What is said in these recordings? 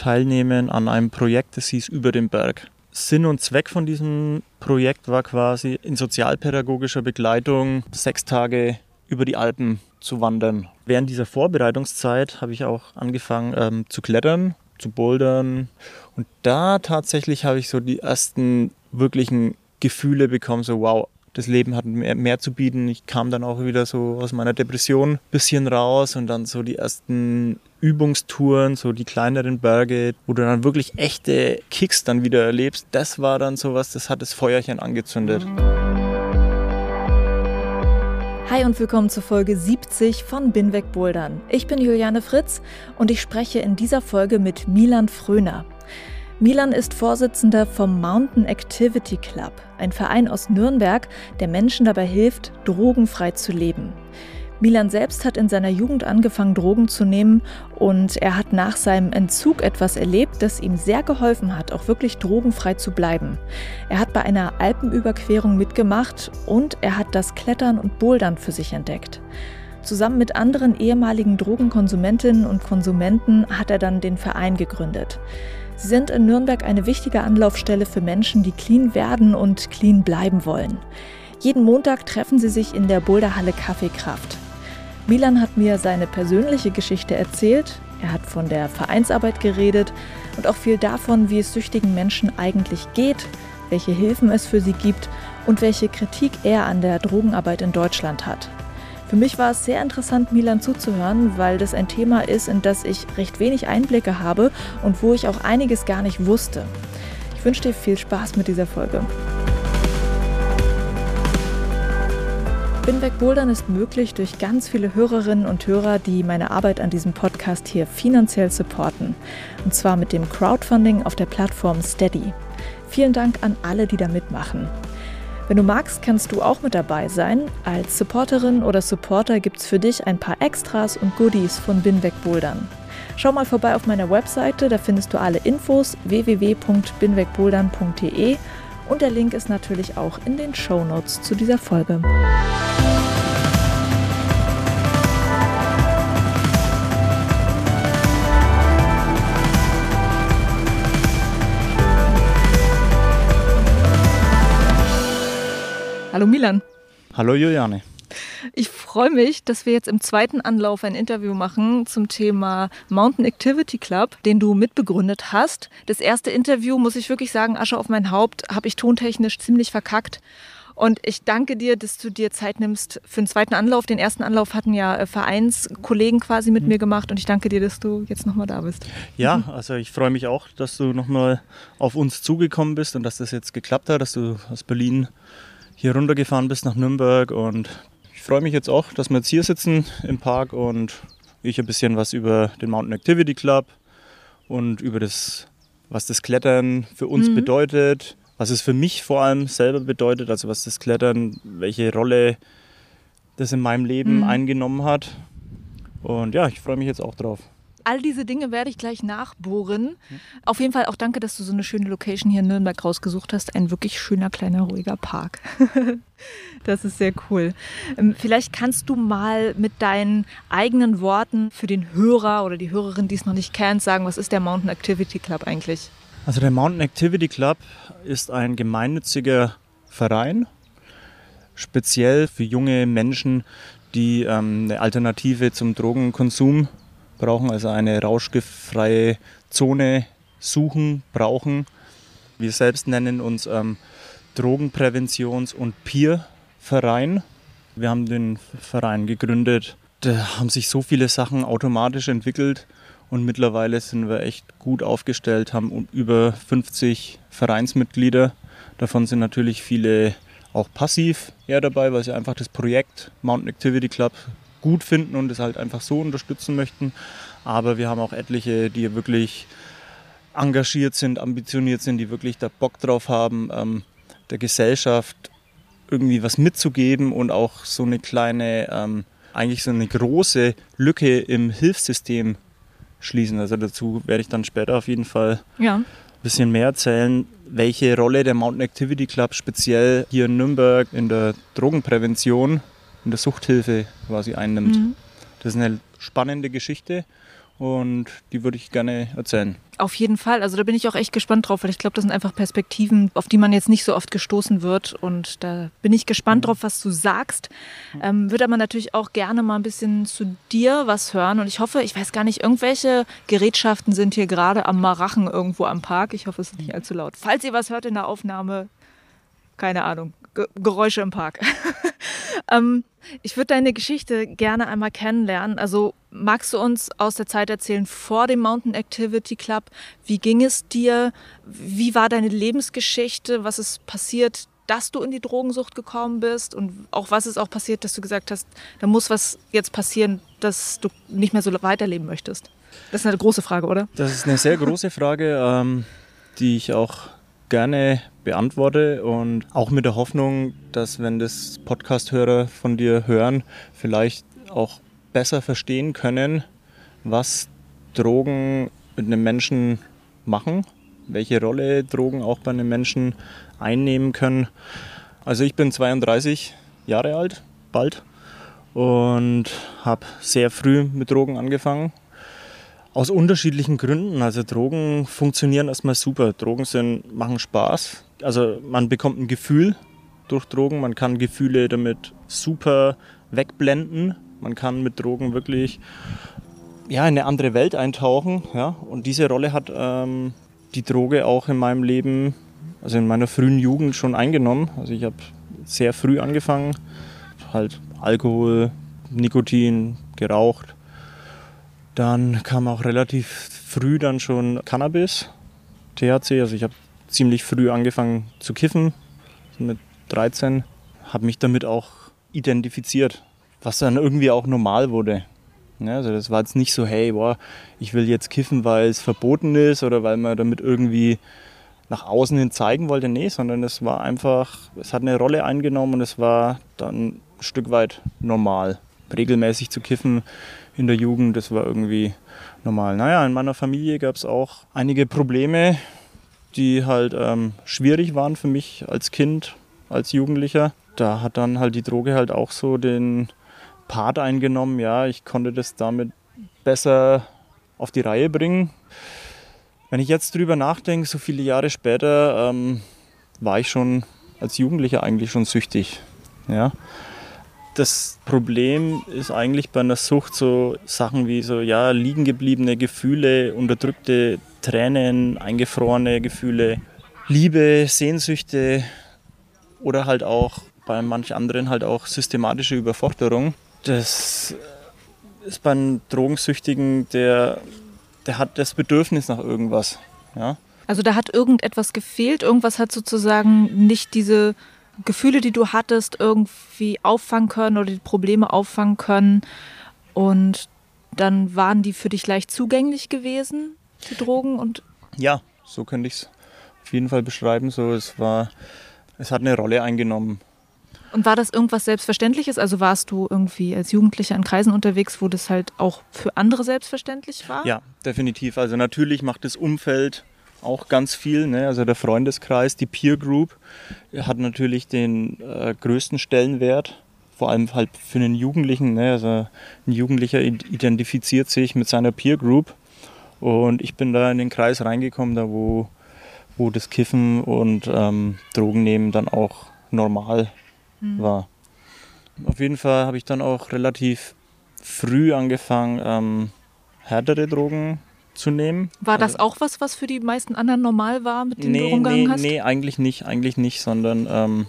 teilnehmen an einem Projekt, das hieß Über den Berg. Sinn und Zweck von diesem Projekt war quasi in sozialpädagogischer Begleitung sechs Tage über die Alpen zu wandern. Während dieser Vorbereitungszeit habe ich auch angefangen ähm, zu klettern, zu bouldern und da tatsächlich habe ich so die ersten wirklichen Gefühle bekommen, so wow, das Leben hat mehr, mehr, zu bieten. Ich kam dann auch wieder so aus meiner Depression ein bisschen raus und dann so die ersten Übungstouren, so die kleineren Berge, wo du dann wirklich echte Kicks dann wieder erlebst. Das war dann sowas, das hat das Feuerchen angezündet. Hi und willkommen zur Folge 70 von Binweg Bouldern. Ich bin Juliane Fritz und ich spreche in dieser Folge mit Milan Fröner. Milan ist Vorsitzender vom Mountain Activity Club, ein Verein aus Nürnberg, der Menschen dabei hilft, drogenfrei zu leben. Milan selbst hat in seiner Jugend angefangen, Drogen zu nehmen und er hat nach seinem Entzug etwas erlebt, das ihm sehr geholfen hat, auch wirklich drogenfrei zu bleiben. Er hat bei einer Alpenüberquerung mitgemacht und er hat das Klettern und Bouldern für sich entdeckt. Zusammen mit anderen ehemaligen Drogenkonsumentinnen und Konsumenten hat er dann den Verein gegründet. Sie sind in Nürnberg eine wichtige Anlaufstelle für Menschen, die clean werden und clean bleiben wollen. Jeden Montag treffen sie sich in der Boulderhalle Kaffeekraft. Milan hat mir seine persönliche Geschichte erzählt, er hat von der Vereinsarbeit geredet und auch viel davon, wie es süchtigen Menschen eigentlich geht, welche Hilfen es für sie gibt und welche Kritik er an der Drogenarbeit in Deutschland hat. Für mich war es sehr interessant, Milan zuzuhören, weil das ein Thema ist, in das ich recht wenig Einblicke habe und wo ich auch einiges gar nicht wusste. Ich wünsche dir viel Spaß mit dieser Folge. Binweg Bouldern ist möglich durch ganz viele Hörerinnen und Hörer, die meine Arbeit an diesem Podcast hier finanziell supporten. Und zwar mit dem Crowdfunding auf der Plattform Steady. Vielen Dank an alle, die da mitmachen. Wenn du magst, kannst du auch mit dabei sein. Als Supporterin oder Supporter gibt es für dich ein paar Extras und Goodies von Binweg Bouldern. Schau mal vorbei auf meiner Webseite, da findest du alle Infos www.binwegbouldern.de und der Link ist natürlich auch in den Show Notes zu dieser Folge. Hallo Milan. Hallo Juliane. Ich freue mich, dass wir jetzt im zweiten Anlauf ein Interview machen zum Thema Mountain Activity Club, den du mitbegründet hast. Das erste Interview, muss ich wirklich sagen, Asche auf mein Haupt, habe ich tontechnisch ziemlich verkackt. Und ich danke dir, dass du dir Zeit nimmst für den zweiten Anlauf. Den ersten Anlauf hatten ja äh, Vereinskollegen quasi mit mhm. mir gemacht und ich danke dir, dass du jetzt nochmal da bist. Ja, also ich freue mich auch, dass du nochmal auf uns zugekommen bist und dass das jetzt geklappt hat, dass du aus Berlin hier runtergefahren bist nach Nürnberg und ich freue mich jetzt auch, dass wir jetzt hier sitzen im Park und ich ein bisschen was über den Mountain Activity Club und über das, was das Klettern für uns mhm. bedeutet, was es für mich vor allem selber bedeutet, also was das Klettern, welche Rolle das in meinem Leben mhm. eingenommen hat. Und ja, ich freue mich jetzt auch drauf all diese Dinge werde ich gleich nachbohren. Auf jeden Fall auch danke, dass du so eine schöne Location hier in Nürnberg rausgesucht hast. Ein wirklich schöner, kleiner, ruhiger Park. das ist sehr cool. Ähm, vielleicht kannst du mal mit deinen eigenen Worten für den Hörer oder die Hörerin, die es noch nicht kennt, sagen, was ist der Mountain Activity Club eigentlich? Also der Mountain Activity Club ist ein gemeinnütziger Verein, speziell für junge Menschen, die ähm, eine Alternative zum Drogenkonsum brauchen, also eine rauschgiftfreie Zone suchen, brauchen. Wir selbst nennen uns ähm, Drogenpräventions- und Peer-Verein. Wir haben den Verein gegründet. Da haben sich so viele Sachen automatisch entwickelt und mittlerweile sind wir echt gut aufgestellt, haben über 50 Vereinsmitglieder. Davon sind natürlich viele auch passiv eher dabei, weil sie einfach das Projekt Mountain Activity Club gut finden und es halt einfach so unterstützen möchten. Aber wir haben auch etliche, die wirklich engagiert sind, ambitioniert sind, die wirklich da Bock drauf haben, ähm, der Gesellschaft irgendwie was mitzugeben und auch so eine kleine, ähm, eigentlich so eine große Lücke im Hilfssystem schließen. Also dazu werde ich dann später auf jeden Fall ja. ein bisschen mehr erzählen, welche Rolle der Mountain Activity Club speziell hier in Nürnberg in der Drogenprävention, in der Suchthilfe quasi einnimmt. Mhm. Das ist eine spannende Geschichte und die würde ich gerne erzählen. Auf jeden Fall. Also da bin ich auch echt gespannt drauf, weil ich glaube, das sind einfach Perspektiven, auf die man jetzt nicht so oft gestoßen wird. Und da bin ich gespannt mhm. drauf, was du sagst. Ähm, würde aber natürlich auch gerne mal ein bisschen zu dir was hören. Und ich hoffe, ich weiß gar nicht, irgendwelche Gerätschaften sind hier gerade am Marachen irgendwo am Park. Ich hoffe, es ist nicht allzu laut. Falls ihr was hört in der Aufnahme, keine Ahnung, Ge Geräusche im Park. ähm, ich würde deine Geschichte gerne einmal kennenlernen. Also magst du uns aus der Zeit erzählen vor dem Mountain Activity Club? Wie ging es dir? Wie war deine Lebensgeschichte? Was ist passiert, dass du in die Drogensucht gekommen bist? Und auch was ist auch passiert, dass du gesagt hast, da muss was jetzt passieren, dass du nicht mehr so weiterleben möchtest? Das ist eine große Frage, oder? Das ist eine sehr große Frage, ähm, die ich auch gerne beantworte und auch mit der Hoffnung, dass wenn das Podcast-Hörer von dir hören, vielleicht auch besser verstehen können, was Drogen mit einem Menschen machen, welche Rolle Drogen auch bei einem Menschen einnehmen können. Also ich bin 32 Jahre alt, bald, und habe sehr früh mit Drogen angefangen. Aus unterschiedlichen Gründen. Also Drogen funktionieren erstmal super. Drogen sind, machen Spaß. Also man bekommt ein Gefühl durch Drogen. Man kann Gefühle damit super wegblenden. Man kann mit Drogen wirklich ja, in eine andere Welt eintauchen. Ja? Und diese Rolle hat ähm, die Droge auch in meinem Leben, also in meiner frühen Jugend schon eingenommen. Also ich habe sehr früh angefangen, halt Alkohol, Nikotin, geraucht dann kam auch relativ früh dann schon Cannabis, THC. Also ich habe ziemlich früh angefangen zu kiffen, mit 13. Habe mich damit auch identifiziert, was dann irgendwie auch normal wurde. Ja, also das war jetzt nicht so, hey, boah, ich will jetzt kiffen, weil es verboten ist oder weil man damit irgendwie nach außen hin zeigen wollte. Nee, sondern es war einfach, es hat eine Rolle eingenommen und es war dann ein Stück weit normal. Regelmäßig zu kiffen in der Jugend, das war irgendwie normal. Naja, in meiner Familie gab es auch einige Probleme, die halt ähm, schwierig waren für mich als Kind, als Jugendlicher. Da hat dann halt die Droge halt auch so den Part eingenommen. Ja, ich konnte das damit besser auf die Reihe bringen. Wenn ich jetzt drüber nachdenke, so viele Jahre später, ähm, war ich schon als Jugendlicher eigentlich schon süchtig. Ja, das Problem ist eigentlich bei einer Sucht so Sachen wie so, ja, liegen gebliebene Gefühle, unterdrückte Tränen, eingefrorene Gefühle, Liebe, Sehnsüchte oder halt auch bei manch anderen halt auch systematische Überforderung. Das ist beim Drogensüchtigen, der, der hat das Bedürfnis nach irgendwas. Ja? Also da hat irgendetwas gefehlt, irgendwas hat sozusagen nicht diese Gefühle, die du hattest, irgendwie auffangen können oder die Probleme auffangen können. Und dann waren die für dich leicht zugänglich gewesen, die Drogen und ja, so könnte ich es auf jeden Fall beschreiben. So, es war, es hat eine Rolle eingenommen. Und war das irgendwas Selbstverständliches? Also warst du irgendwie als Jugendlicher in Kreisen unterwegs, wo das halt auch für andere selbstverständlich war? Ja, definitiv. Also natürlich macht das Umfeld auch ganz viel. Ne? Also der Freundeskreis, die Peer Group hat natürlich den äh, größten Stellenwert, vor allem halt für einen Jugendlichen. Ne? Also ein Jugendlicher identifiziert sich mit seiner Peer Group und ich bin da in den Kreis reingekommen, da wo, wo das Kiffen und ähm, Drogennehmen dann auch normal mhm. war. Auf jeden Fall habe ich dann auch relativ früh angefangen, ähm, härtere Drogen zu nehmen. War das also, auch was, was für die meisten anderen normal war, mit dem nee, du umgegangen nee, hast? Nee, eigentlich nicht, eigentlich nicht, sondern ähm,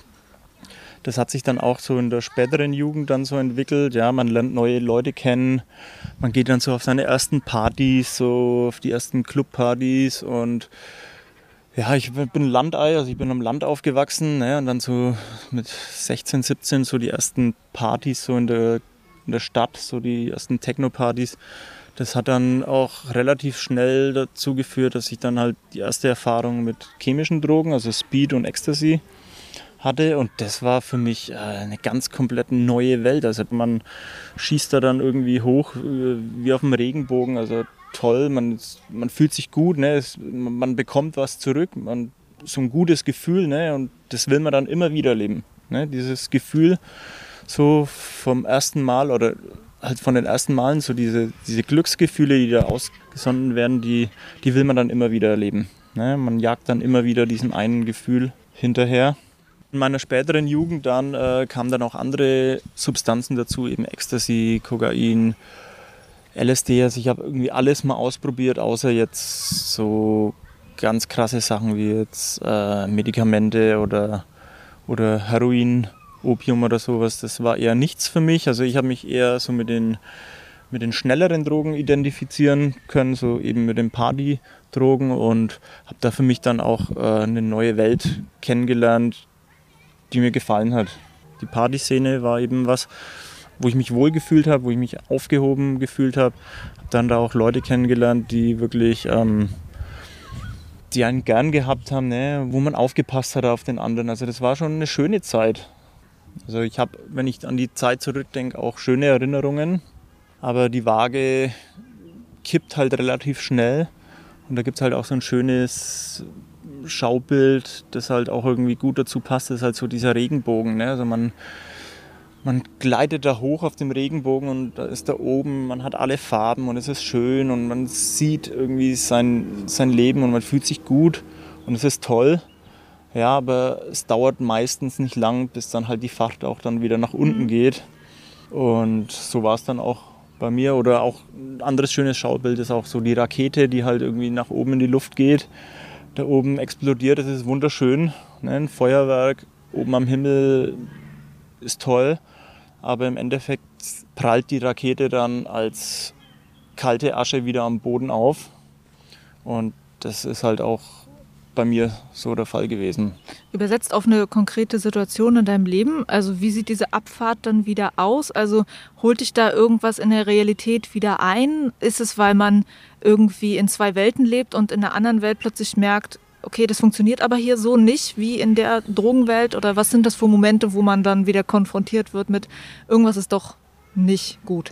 das hat sich dann auch so in der späteren Jugend dann so entwickelt. Ja, man lernt neue Leute kennen, man geht dann so auf seine ersten Partys, so auf die ersten Clubpartys und ja, ich bin Landei, also ich bin am Land aufgewachsen ne, und dann so mit 16, 17 so die ersten Partys so in der, in der Stadt, so die ersten Techno-Partys Das hat dann auch relativ schnell dazu geführt, dass ich dann halt die erste Erfahrung mit chemischen Drogen, also Speed und Ecstasy, hatte. Und das war für mich äh, eine ganz komplett neue Welt. Also man schießt da dann irgendwie hoch äh, wie auf dem Regenbogen. Also toll, man, man fühlt sich gut, ne? Es, man bekommt was zurück, man, so ein gutes Gefühl. Ne? Und das will man dann immer wieder leben. Ne? Dieses Gefühl so vom ersten Mal oder halt von den ersten Malen, so diese, diese Glücksgefühle, die da ausgesonnen werden, die, die will man dann immer wieder erleben. Ne? Man jagt dann immer wieder diesem einen Gefühl hinterher. In meiner späteren Jugend dann äh, kamen dann auch andere Substanzen dazu, eben Ecstasy, Kokain, LSD. Also ich habe irgendwie alles mal ausprobiert, außer jetzt so ganz krasse Sachen wie jetzt äh, Medikamente oder, oder Heroin, Opium oder sowas. Das war eher nichts für mich. Also ich habe mich eher so mit den mit den schnelleren Drogen identifizieren können, so eben mit den Partydrogen und habe da für mich dann auch äh, eine neue Welt kennengelernt, die mir gefallen hat. Die Partyszene war eben was, wo ich mich wohlgefühlt habe, wo ich mich aufgehoben gefühlt habe. Habe dann da auch Leute kennengelernt, die wirklich, ähm, die einen gern gehabt haben, ne? wo man aufgepasst hat auf den anderen. Also das war schon eine schöne Zeit. Also ich habe, wenn ich an die Zeit zurückdenke, auch schöne Erinnerungen. Aber die Waage kippt halt relativ schnell. Und da gibt es halt auch so ein schönes Schaubild, das halt auch irgendwie gut dazu passt, das ist halt so dieser Regenbogen. Ne? Also man, man gleitet da hoch auf dem Regenbogen und da ist da oben, man hat alle Farben und es ist schön und man sieht irgendwie sein, sein Leben und man fühlt sich gut und es ist toll. Ja, aber es dauert meistens nicht lang, bis dann halt die Fahrt auch dann wieder nach unten mhm. geht. Und so war es dann auch bei mir. Oder auch ein anderes schönes Schaubild ist auch so die Rakete, die halt irgendwie nach oben in die Luft geht da oben explodiert. Das ist wunderschön. Ne? Ein Feuerwerk oben am Himmel ist toll, aber im Endeffekt prallt die Rakete dann als kalte Asche wieder am Boden auf. Und das ist halt auch bei mir so der Fall gewesen. Übersetzt auf eine konkrete Situation in deinem Leben, also wie sieht diese Abfahrt dann wieder aus? Also holt dich da irgendwas in der Realität wieder ein? Ist es, weil man irgendwie in zwei Welten lebt und in der anderen Welt plötzlich merkt, okay, das funktioniert aber hier so nicht wie in der Drogenwelt? Oder was sind das für Momente, wo man dann wieder konfrontiert wird mit irgendwas ist doch nicht gut?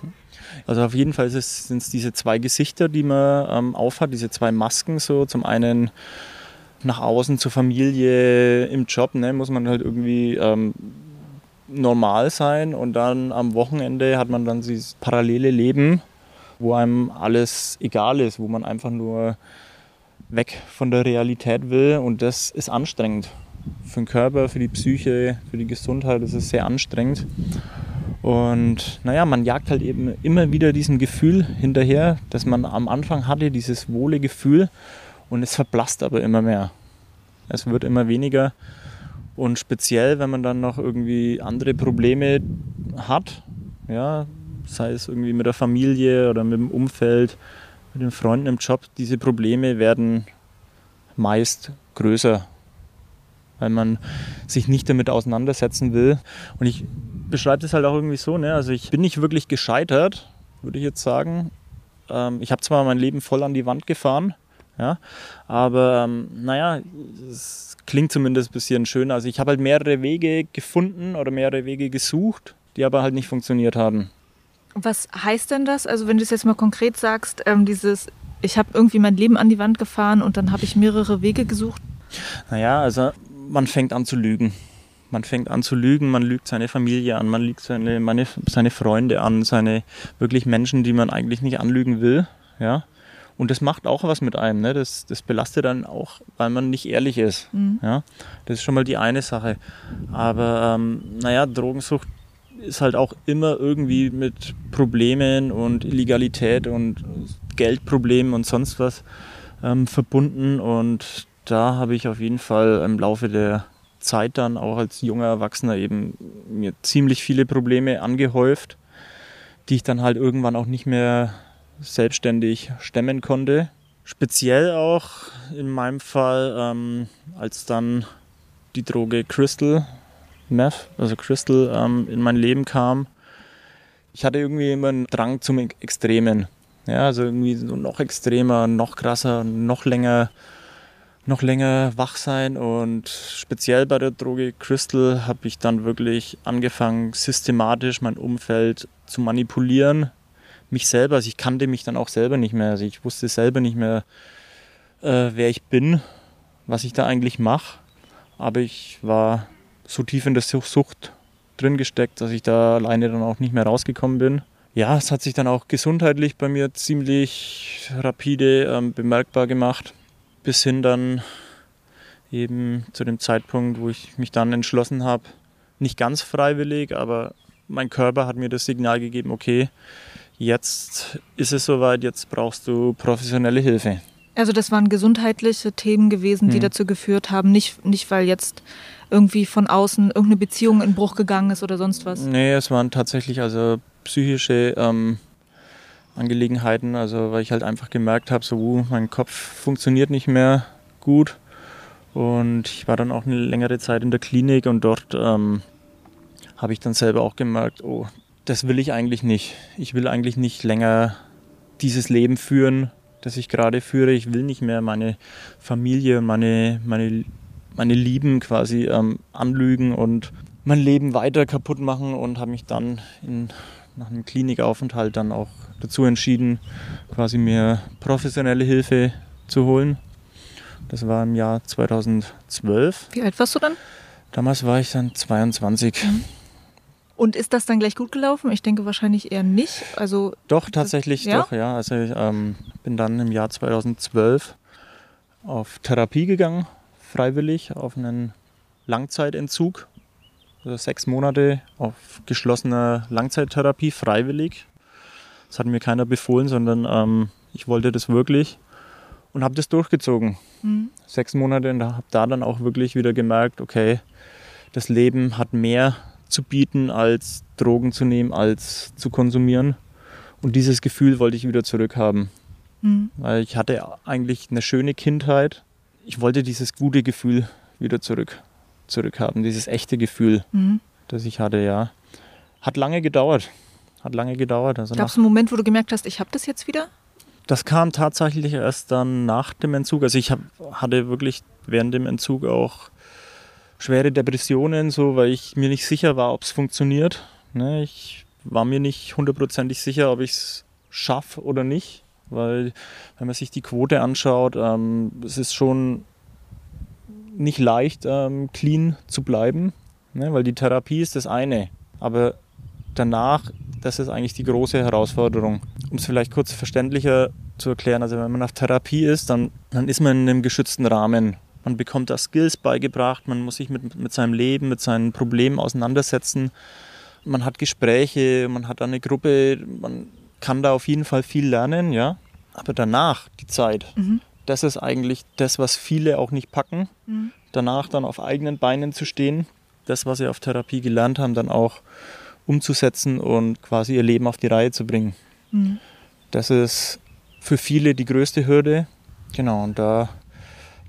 Also auf jeden Fall sind es diese zwei Gesichter, die man ähm, aufhat, diese zwei Masken so. Zum einen nach außen zur Familie im Job, ne, muss man halt irgendwie ähm, normal sein und dann am Wochenende hat man dann dieses parallele Leben, wo einem alles egal ist, wo man einfach nur weg von der Realität will und das ist anstrengend. Für den Körper, für die Psyche, für die Gesundheit, ist sehr anstrengend. Und naja, man jagt halt eben immer wieder diesem Gefühl hinterher, das man am Anfang hatte, dieses wohle Gefühl und es verblasst aber immer mehr. Es wird immer weniger. Und speziell, wenn man dann noch irgendwie andere Probleme hat, ja, sei es irgendwie mit der Familie oder mit dem Umfeld, mit den Freunden im Job, diese Probleme werden meist größer, weil man sich nicht damit auseinandersetzen will. Und ich beschreibe das halt auch irgendwie so, ne? also ich bin nicht wirklich gescheitert, würde ich jetzt sagen. Ähm, ich habe zwar mein Leben voll an die Wand gefahren, ja? Aber ähm, naja, es klingt zumindest ein bisschen schöner. Also ich habe halt mehrere Wege gefunden oder mehrere Wege gesucht, die aber halt nicht funktioniert haben. Was heißt denn das? Also wenn du es jetzt mal konkret sagst, ähm, dieses, ich habe irgendwie mein Leben an die Wand gefahren und dann habe ich mehrere Wege gesucht. Naja, also man fängt an zu lügen. Man fängt an zu lügen, man lügt seine Familie an, man lügt seine, meine, seine Freunde an, seine wirklich Menschen, die man eigentlich nicht anlügen will. Ja? Und das macht auch was mit einem. Ne? Das, das belastet dann auch, weil man nicht ehrlich ist. Mhm. Ja? Das ist schon mal die eine Sache. Aber ähm, naja, Drogensucht ist halt auch immer irgendwie mit Problemen und Illegalität und Geldproblemen und sonst was ähm, verbunden. Und da habe ich auf jeden Fall im Laufe der Zeit dann auch als junger Erwachsener eben mir ziemlich viele Probleme angehäuft, die ich dann halt irgendwann auch nicht mehr selbstständig stemmen konnte. Speziell auch in meinem Fall, ähm, als dann die Droge Crystal Meth, also Crystal, ähm, in mein Leben kam. Ich hatte irgendwie immer einen Drang zum Extremen. Ja, also irgendwie noch extremer, noch krasser, noch länger, noch länger wach sein. Und speziell bei der Droge Crystal habe ich dann wirklich angefangen, systematisch mein Umfeld zu manipulieren. Mich selber, also ich kannte mich dann auch selber nicht mehr. Also ich wusste selber nicht mehr, äh, wer ich bin, was ich da eigentlich mache. Aber ich war so tief in der Sucht drin gesteckt, dass ich da alleine dann auch nicht mehr rausgekommen bin. Ja, es hat sich dann auch gesundheitlich bei mir ziemlich rapide ähm, bemerkbar gemacht, bis hin dann eben zu dem Zeitpunkt, wo ich mich dann entschlossen habe, nicht ganz freiwillig, aber mein Körper hat mir das Signal gegeben, okay, jetzt ist es soweit, jetzt brauchst du professionelle Hilfe. Also das waren gesundheitliche Themen gewesen, die hm. dazu geführt haben, nicht, nicht weil jetzt irgendwie von außen irgendeine Beziehung in Bruch gegangen ist oder sonst was? Nee, es waren tatsächlich also psychische ähm, Angelegenheiten, also weil ich halt einfach gemerkt habe, so uh, mein Kopf funktioniert nicht mehr gut und ich war dann auch eine längere Zeit in der Klinik und dort ähm, habe ich dann selber auch gemerkt, oh, das will ich eigentlich nicht. Ich will eigentlich nicht länger dieses Leben führen, das ich gerade führe. Ich will nicht mehr meine Familie, meine, meine meine Lieben quasi ähm, anlügen und mein Leben weiter kaputt machen und habe mich dann in, nach einem Klinikaufenthalt dann auch dazu entschieden, quasi mir professionelle Hilfe zu holen. Das war im Jahr 2012. Wie alt warst du dann? Damals war ich dann 22. Mhm. Und ist das dann gleich gut gelaufen? Ich denke wahrscheinlich eher nicht. Also doch, tatsächlich ja? doch, ja. Also ich ähm, bin dann im Jahr 2012 auf Therapie gegangen freiwillig auf einen Langzeitentzug. Also sechs Monate auf geschlossener Langzeittherapie freiwillig. Das hat mir keiner befohlen, sondern ähm, ich wollte das wirklich und habe das durchgezogen. Mhm. Sechs Monate und habe da dann auch wirklich wieder gemerkt, okay, das Leben hat mehr zu bieten, als Drogen zu nehmen, als zu konsumieren. Und dieses Gefühl wollte ich wieder zurückhaben. Mhm. Weil ich hatte eigentlich eine schöne Kindheit, ich wollte dieses gute Gefühl wieder zurück, zurückhaben, dieses echte Gefühl, mhm. das ich hatte, ja. Hat lange gedauert. Hat lange gedauert. Also Gab es einen Moment, wo du gemerkt hast, ich habe das jetzt wieder? Das kam tatsächlich erst dann nach dem Entzug. Also ich hab, hatte wirklich während dem Entzug auch schwere Depressionen, so weil ich mir nicht sicher war, ob es funktioniert. Ne, ich war mir nicht hundertprozentig sicher, ob ich es schaffe oder nicht weil wenn man sich die Quote anschaut, ähm, es ist schon nicht leicht, ähm, clean zu bleiben, ne? weil die Therapie ist das eine, aber danach, das ist eigentlich die große Herausforderung. Um es vielleicht kurz verständlicher zu erklären, also wenn man auf Therapie ist, dann, dann ist man in einem geschützten Rahmen. Man bekommt da Skills beigebracht, man muss sich mit, mit seinem Leben, mit seinen Problemen auseinandersetzen. Man hat Gespräche, man hat eine Gruppe, man kann da auf jeden Fall viel lernen, ja. Aber danach, die Zeit, mhm. das ist eigentlich das, was viele auch nicht packen. Mhm. Danach dann auf eigenen Beinen zu stehen, das, was sie auf Therapie gelernt haben, dann auch umzusetzen und quasi ihr Leben auf die Reihe zu bringen. Mhm. Das ist für viele die größte Hürde. Genau, und da,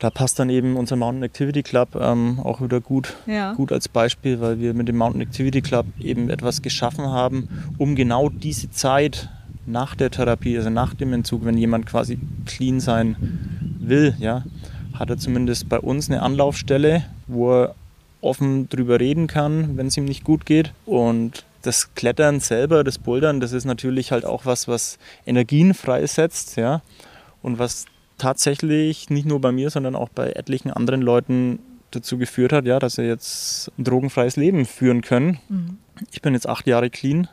da passt dann eben unser Mountain Activity Club ähm, auch wieder gut, ja. gut als Beispiel, weil wir mit dem Mountain Activity Club eben etwas geschaffen haben, um genau diese Zeit nach der Therapie, also nach dem Entzug, wenn jemand quasi clean sein will, ja, hat er zumindest bei uns eine Anlaufstelle, wo er offen drüber reden kann, wenn es ihm nicht gut geht. Und das Klettern selber, das Bouldern, das ist natürlich halt auch was, was Energien freisetzt, ja, und was tatsächlich nicht nur bei mir, sondern auch bei etlichen anderen Leuten dazu geführt hat, ja, dass sie jetzt ein drogenfreies Leben führen können. Mhm. Ich bin jetzt acht Jahre clean.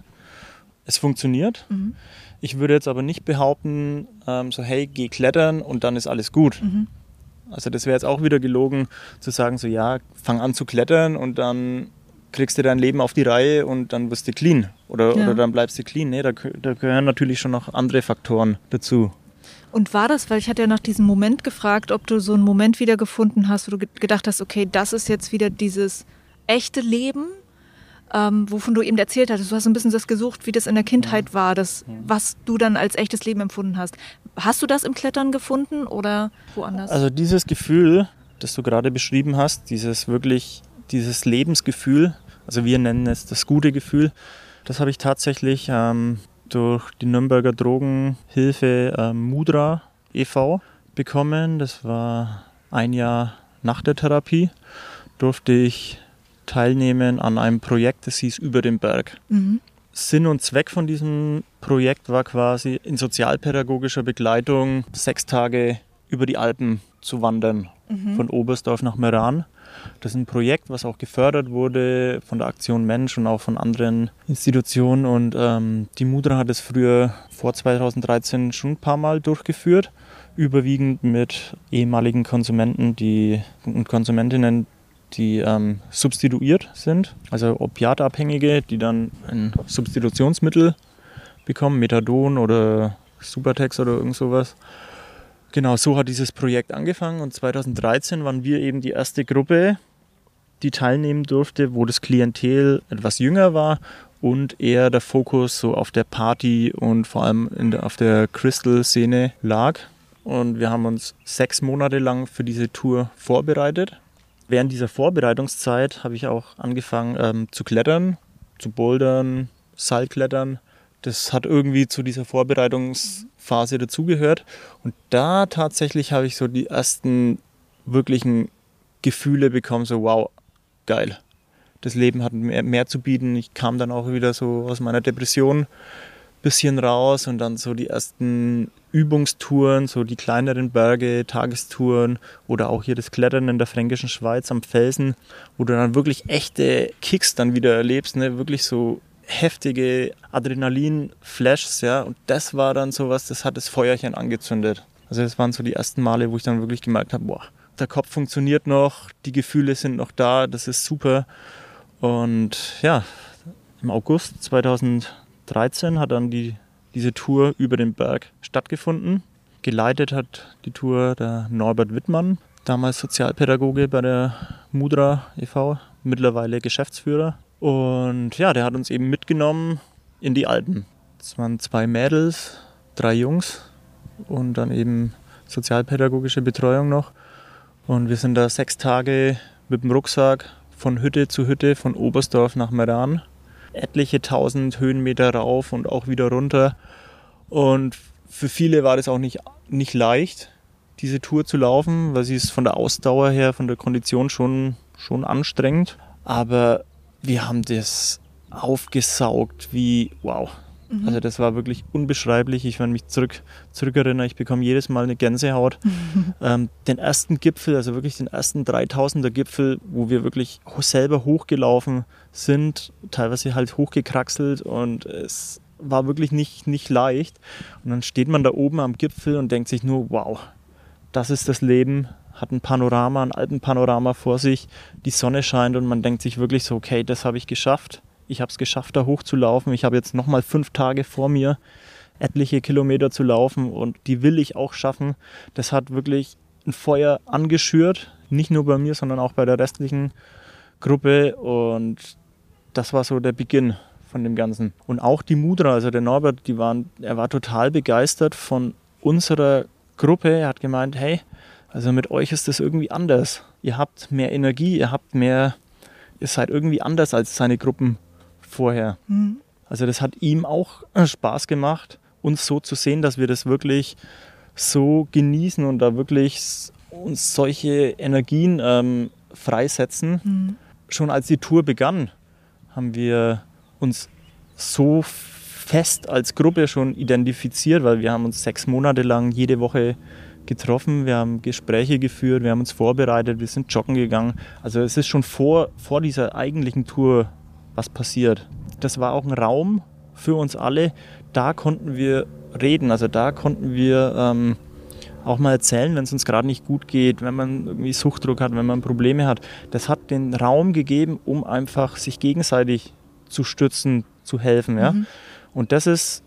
Es funktioniert. Mhm. Ich würde jetzt aber nicht behaupten, ähm, so hey, geh klettern und dann ist alles gut. Mhm. Also das wäre jetzt auch wieder gelogen, zu sagen, so ja, fang an zu klettern und dann kriegst du dein Leben auf die Reihe und dann wirst du clean. Oder, ja. oder dann bleibst du clean. Nee, da, da gehören natürlich schon noch andere Faktoren dazu. Und war das, weil ich hatte ja nach diesem Moment gefragt, ob du so einen Moment wieder gefunden hast, wo du gedacht hast, okay, das ist jetzt wieder dieses echte Leben, ähm, wovon du eben erzählt hattest. Du hast ein bisschen das gesucht, wie das in der Kindheit war, das, was du dann als echtes Leben empfunden hast. Hast du das im Klettern gefunden oder woanders? Also dieses Gefühl, das du gerade beschrieben hast, dieses wirklich, dieses Lebensgefühl, also wir nennen es das gute Gefühl, das habe ich tatsächlich ähm, durch die Nürnberger Drogenhilfe äh, Mudra e.V. bekommen. Das war ein Jahr nach der Therapie. Durfte ich teilnehmen an einem Projekt, das hieß Über den Berg. Mhm. Sinn und Zweck von diesem Projekt war quasi in sozialpädagogischer Begleitung sechs Tage über die Alpen zu wandern, mhm. von Oberstdorf nach Meran. Das ist ein Projekt, was auch gefördert wurde von der Aktion Mensch und auch von anderen Institutionen. Und ähm, die Mudra hat es früher vor 2013 schon ein paar Mal durchgeführt, überwiegend mit ehemaligen Konsumenten die, und Konsumentinnen, die ähm, substituiert sind, also Opiatabhängige, die dann ein Substitutionsmittel bekommen, Methadon oder Supertex oder irgend sowas. Genau, so hat dieses Projekt angefangen und 2013 waren wir eben die erste Gruppe, die teilnehmen durfte, wo das Klientel etwas jünger war und eher der Fokus so auf der Party und vor allem der, auf der Crystal-Szene lag. Und wir haben uns sechs Monate lang für diese Tour vorbereitet. Während dieser Vorbereitungszeit habe ich auch angefangen ähm, zu klettern, zu bouldern, Seilklettern. Das hat irgendwie zu dieser Vorbereitungsphase dazugehört. Und da tatsächlich habe ich so die ersten wirklichen Gefühle bekommen, so wow, geil. Das Leben hat mehr, mehr zu bieten. Ich kam dann auch wieder so aus meiner Depression bisschen raus und dann so die ersten Übungstouren, so die kleineren Berge, Tagestouren oder auch hier das Klettern in der fränkischen Schweiz am Felsen, wo du dann wirklich echte Kicks dann wieder erlebst, ne? wirklich so heftige Adrenalin-Flashs, ja, und das war dann sowas, das hat das Feuerchen angezündet. Also das waren so die ersten Male, wo ich dann wirklich gemerkt habe, boah, der Kopf funktioniert noch, die Gefühle sind noch da, das ist super. Und ja, im August 2000 2013 hat dann die, diese Tour über den Berg stattgefunden. Geleitet hat die Tour der Norbert Wittmann, damals Sozialpädagoge bei der Mudra e.V., mittlerweile Geschäftsführer. Und ja, der hat uns eben mitgenommen in die Alpen. Es waren zwei Mädels, drei Jungs und dann eben sozialpädagogische Betreuung noch. Und wir sind da sechs Tage mit dem Rucksack von Hütte zu Hütte, von Oberstdorf nach Meran etliche tausend Höhenmeter rauf und auch wieder runter. Und für viele war das auch nicht, nicht leicht, diese Tour zu laufen, weil sie ist von der Ausdauer her, von der Kondition schon, schon anstrengend. Aber wir haben das aufgesaugt wie, wow, Mhm. Also das war wirklich unbeschreiblich. Ich, wenn mich zurück, zurückerinnere, ich bekomme jedes Mal eine Gänsehaut. Mhm. Ähm, den ersten Gipfel, also wirklich den ersten 3000er Gipfel, wo wir wirklich selber hochgelaufen sind, teilweise halt hochgekraxelt und es war wirklich nicht, nicht leicht. Und dann steht man da oben am Gipfel und denkt sich nur, wow, das ist das Leben, hat ein Panorama, ein Alpenpanorama vor sich, die Sonne scheint und man denkt sich wirklich so, okay, das habe ich geschafft ich habe es geschafft, da hochzulaufen. Ich habe jetzt nochmal fünf Tage vor mir, etliche Kilometer zu laufen und die will ich auch schaffen. Das hat wirklich ein Feuer angeschürt, nicht nur bei mir, sondern auch bei der restlichen Gruppe und das war so der Beginn von dem Ganzen. Und auch die Mudra, also der Norbert, die waren, er war total begeistert von unserer Gruppe. Er hat gemeint, hey, also mit euch ist das irgendwie anders. Ihr habt mehr Energie, ihr habt mehr, ihr seid irgendwie anders als seine Gruppen vorher. Mhm. Also das hat ihm auch äh, Spaß gemacht, uns so zu sehen, dass wir das wirklich so genießen und da wirklich uns solche Energien ähm, freisetzen. Mhm. Schon als die Tour begann, haben wir uns so fest als Gruppe schon identifiziert, weil wir haben uns sechs Monate lang jede Woche getroffen, wir haben Gespräche geführt, wir haben uns vorbereitet, wir sind joggen gegangen. Also es ist schon vor, vor dieser eigentlichen Tour was passiert. Das war auch ein Raum für uns alle. Da konnten wir reden, also da konnten wir ähm, auch mal erzählen, wenn es uns gerade nicht gut geht, wenn man irgendwie Suchtdruck hat, wenn man Probleme hat. Das hat den Raum gegeben, um einfach sich gegenseitig zu stützen, zu helfen. Ja? Mhm. Und das ist,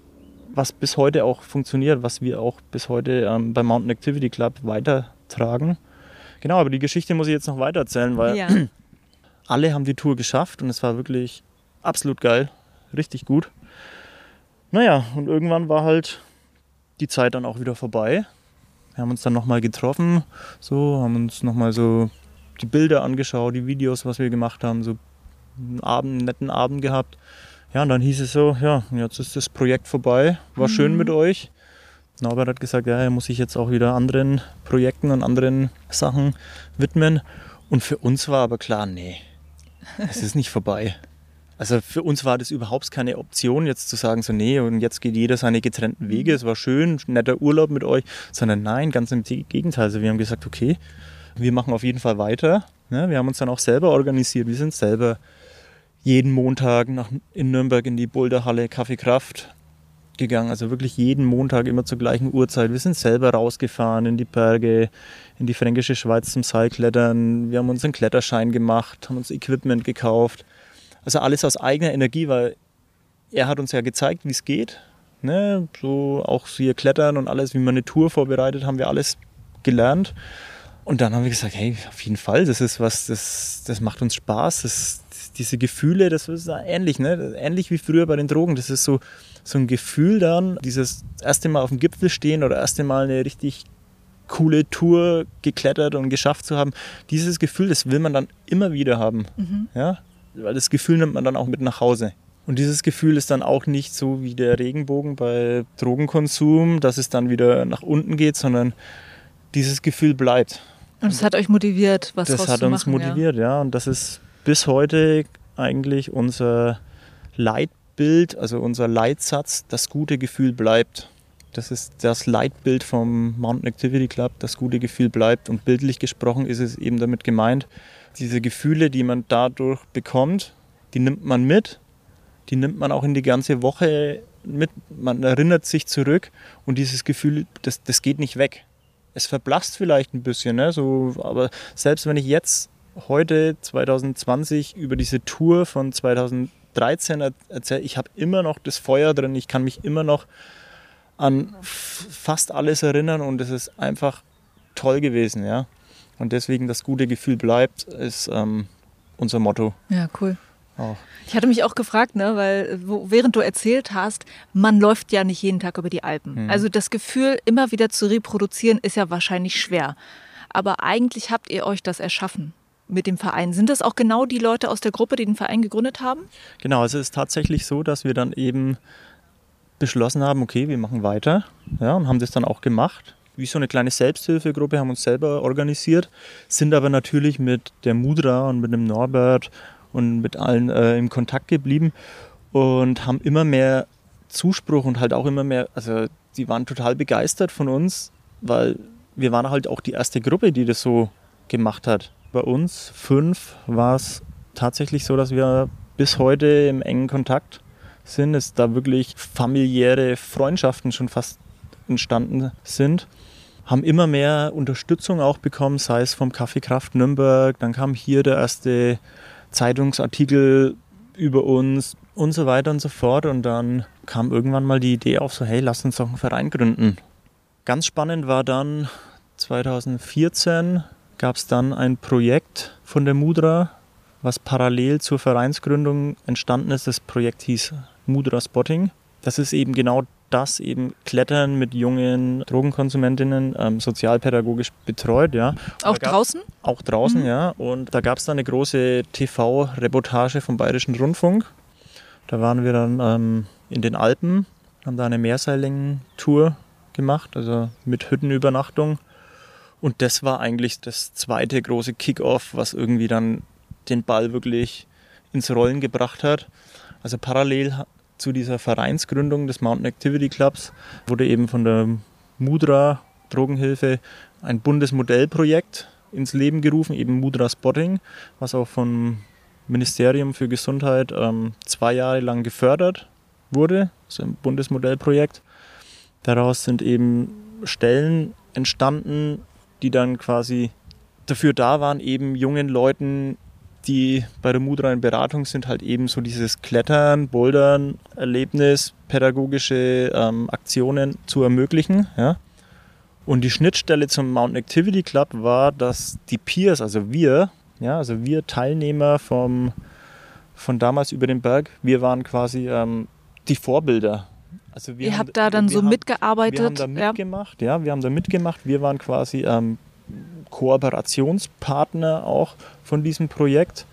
was bis heute auch funktioniert, was wir auch bis heute ähm, beim Mountain Activity Club weitertragen. Genau, aber die Geschichte muss ich jetzt noch weiter erzählen, weil ja. alle haben die Tour geschafft und es war wirklich absolut geil, richtig gut. Naja, und irgendwann war halt die Zeit dann auch wieder vorbei. Wir haben uns dann nochmal getroffen, so, haben uns nochmal so die Bilder angeschaut, die Videos, was wir gemacht haben, so einen Abend, einen netten Abend gehabt. Ja, und dann hieß es so, ja, jetzt ist das Projekt vorbei, war mhm. schön mit euch. Norbert hat gesagt, ja, er muss sich jetzt auch wieder anderen Projekten und anderen Sachen widmen. Und für uns war aber klar, nee, es ist nicht vorbei. Also für uns war das überhaupt keine Option, jetzt zu sagen, so nee, und jetzt geht jeder seine getrennten Wege, es war schön, netter Urlaub mit euch, sondern nein, ganz im Gegenteil. Also wir haben gesagt, okay, wir machen auf jeden Fall weiter. Ja, wir haben uns dann auch selber organisiert. Wir sind selber jeden Montag nach, in Nürnberg in die Boulderhalle Kaffeekraft gegangen. Also wirklich jeden Montag immer zur gleichen Uhrzeit. Wir sind selber rausgefahren in die Berge, in die fränkische Schweiz zum Seilklettern. Wir haben uns einen Kletterschein gemacht, haben uns Equipment gekauft. Also alles aus eigener Energie, weil er hat uns ja gezeigt, wie es geht. Ne? So auch hier Klettern und alles, wie man eine Tour vorbereitet, haben wir alles gelernt. Und dann haben wir gesagt, hey, auf jeden Fall, das ist was, das, das macht uns Spaß. Das, diese Gefühle, das ist ähnlich, ne? ähnlich wie früher bei den Drogen. Das ist so, so ein Gefühl dann, dieses erste Mal auf dem Gipfel stehen oder erste Mal eine richtig coole Tour geklettert und geschafft zu haben. Dieses Gefühl, das will man dann immer wieder haben. Mhm. Ja? Weil das Gefühl nimmt man dann auch mit nach Hause. Und dieses Gefühl ist dann auch nicht so wie der Regenbogen bei Drogenkonsum, dass es dann wieder nach unten geht, sondern dieses Gefühl bleibt. Und es hat euch motiviert, was Das hat uns motiviert, ja. ja. Und das ist bis heute eigentlich unser Leitbild, also unser Leitsatz, das gute Gefühl bleibt. Das ist das Leitbild vom Mountain Activity Club, das gute Gefühl bleibt. Und bildlich gesprochen ist es eben damit gemeint, diese Gefühle, die man dadurch bekommt, die nimmt man mit, die nimmt man auch in die ganze Woche mit. Man erinnert sich zurück und dieses Gefühl, das, das geht nicht weg es verblasst vielleicht ein bisschen, ne? so, aber selbst wenn ich jetzt heute 2020 über diese Tour von 2013 erzähle, ich habe immer noch das Feuer drin, ich kann mich immer noch an fast alles erinnern und es ist einfach toll gewesen, ja. Und deswegen das gute Gefühl bleibt, ist ähm, unser Motto. Ja, cool. Auch. Ich hatte mich auch gefragt, ne, weil wo, während du erzählt hast, man läuft ja nicht jeden Tag über die Alpen. Mhm. Also das Gefühl, immer wieder zu reproduzieren, ist ja wahrscheinlich schwer. Aber eigentlich habt ihr euch das erschaffen mit dem Verein. Sind das auch genau die Leute aus der Gruppe, die den Verein gegründet haben? Genau, also es ist tatsächlich so, dass wir dann eben beschlossen haben, okay, wir machen weiter ja, und haben das dann auch gemacht. Wie so eine kleine Selbsthilfegruppe, haben uns selber organisiert, sind aber natürlich mit der Mudra und mit dem Norbert und mit allen äh, im Kontakt geblieben und haben immer mehr Zuspruch und halt auch immer mehr, also die waren total begeistert von uns, weil wir waren halt auch die erste Gruppe, die das so gemacht hat. Bei uns fünf war es tatsächlich so, dass wir bis heute im engen Kontakt sind, es da wirklich familiäre Freundschaften schon fast entstanden sind haben immer mehr Unterstützung auch bekommen, sei es vom Kaffeekraft Nürnberg, dann kam hier der erste Zeitungsartikel über uns und so weiter und so fort. Und dann kam irgendwann mal die Idee auf, so hey, lass uns doch einen Verein gründen. Ganz spannend war dann 2014 gab es dann ein Projekt von der Mudra, was parallel zur Vereinsgründung entstanden ist. Das Projekt hieß Mudra Spotting. Das ist eben genau das eben Klettern mit jungen Drogenkonsumentinnen ähm, sozialpädagogisch betreut. Ja. Auch draußen? Auch draußen, mhm. ja. Und da gab es dann eine große TV-Reportage vom Bayerischen Rundfunk. Da waren wir dann ähm, in den Alpen, haben da eine Mehrseilingen-Tour gemacht, also mit Hüttenübernachtung. Und das war eigentlich das zweite große Kick-Off, was irgendwie dann den Ball wirklich ins Rollen gebracht hat. Also parallel zu dieser Vereinsgründung des Mountain Activity Clubs wurde eben von der Mudra Drogenhilfe ein Bundesmodellprojekt ins Leben gerufen, eben Mudra Spotting, was auch vom Ministerium für Gesundheit ähm, zwei Jahre lang gefördert wurde, so ein Bundesmodellprojekt. Daraus sind eben Stellen entstanden, die dann quasi dafür da waren, eben jungen Leuten die bei der Mudra in Beratung sind, halt eben so dieses Klettern, Bouldern, Erlebnis, pädagogische ähm, Aktionen zu ermöglichen. Ja. Und die Schnittstelle zum Mountain Activity Club war, dass die Peers, also wir, ja, also wir Teilnehmer vom, von damals über den Berg, wir waren quasi ähm, die Vorbilder. Also wir Ihr haben, habt da dann so haben, mitgearbeitet? Wir haben da mitgemacht, ja. ja, wir haben da mitgemacht. Wir waren quasi ähm, Kooperationspartner auch von diesem Projekt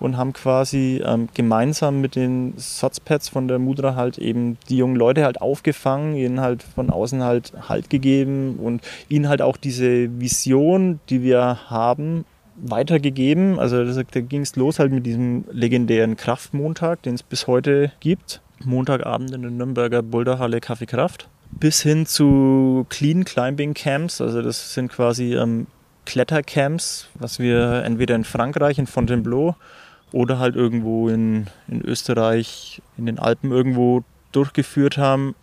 und haben quasi ähm, gemeinsam mit den Sotzpads von der Mudra halt eben die jungen Leute halt aufgefangen, ihnen halt von außen halt Halt gegeben und ihnen halt auch diese Vision, die wir haben, weitergegeben. Also da ging es los halt mit diesem legendären Kraftmontag, den es bis heute gibt. Montagabend in der Nürnberger Boulderhalle Kaffee Kraft. Bis hin zu Clean Climbing Camps, also das sind quasi ähm, Klettercamps, was wir entweder in Frankreich, in Fontainebleau oder halt irgendwo in, in Österreich, in den Alpen irgendwo durchgeführt haben,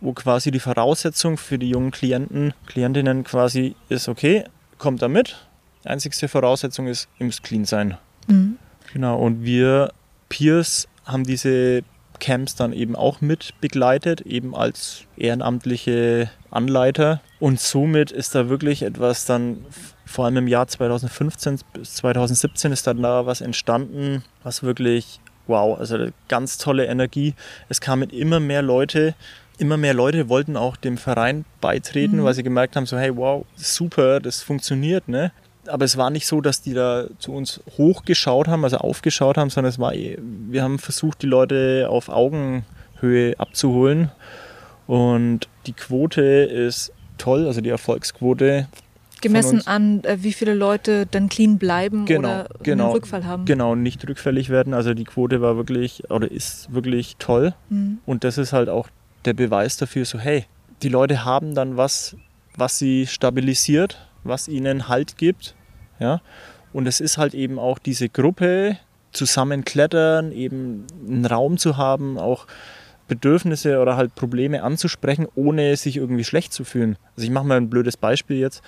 wo quasi die Voraussetzung für die jungen Klienten, Klientinnen quasi ist, okay, kommt da mit. Die einzigste Voraussetzung ist, ihr müsst clean sein. Mhm. Genau, und wir Peers haben diese Camps dann eben auch mit begleitet, eben als ehrenamtliche Anleiter. Und somit ist da wirklich etwas dann, vor allem im Jahr 2015 bis 2017 ist dann da was entstanden, was wirklich, wow, also ganz tolle Energie. Es kamen immer mehr Leute, immer mehr Leute wollten auch dem Verein beitreten, mhm. weil sie gemerkt haben, so hey, wow, super, das funktioniert, ne? Aber es war nicht so, dass die da zu uns hochgeschaut haben, also aufgeschaut haben, sondern es war, wir haben versucht, die Leute auf Augenhöhe abzuholen. Und die Quote ist toll, also die Erfolgsquote. Gemessen an, äh, wie viele Leute dann clean bleiben genau, oder genau, einen Rückfall haben. Genau, nicht rückfällig werden. Also die Quote war wirklich oder ist wirklich toll. Mhm. Und das ist halt auch der Beweis dafür, so hey, die Leute haben dann was, was sie stabilisiert was ihnen Halt gibt. Ja? Und es ist halt eben auch diese Gruppe, zusammen klettern, eben einen Raum zu haben, auch Bedürfnisse oder halt Probleme anzusprechen, ohne sich irgendwie schlecht zu fühlen. Also ich mache mal ein blödes Beispiel jetzt.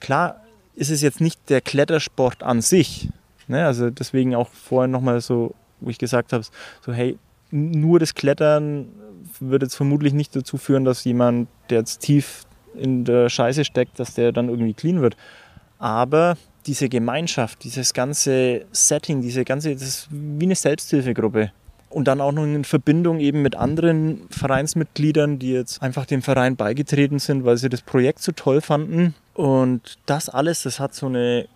Klar ist es jetzt nicht der Klettersport an sich. Ne? Also deswegen auch vorhin nochmal so, wo ich gesagt habe, so hey, nur das Klettern würde jetzt vermutlich nicht dazu führen, dass jemand, der jetzt tief in der Scheiße steckt, dass der dann irgendwie clean wird. Aber diese Gemeinschaft, dieses ganze Setting, diese ganze, das ist wie eine Selbsthilfegruppe. Und dann auch noch in Verbindung eben mit anderen Vereinsmitgliedern, die jetzt einfach dem Verein beigetreten sind, weil sie das Projekt so toll fanden. Und das alles, das hat so eine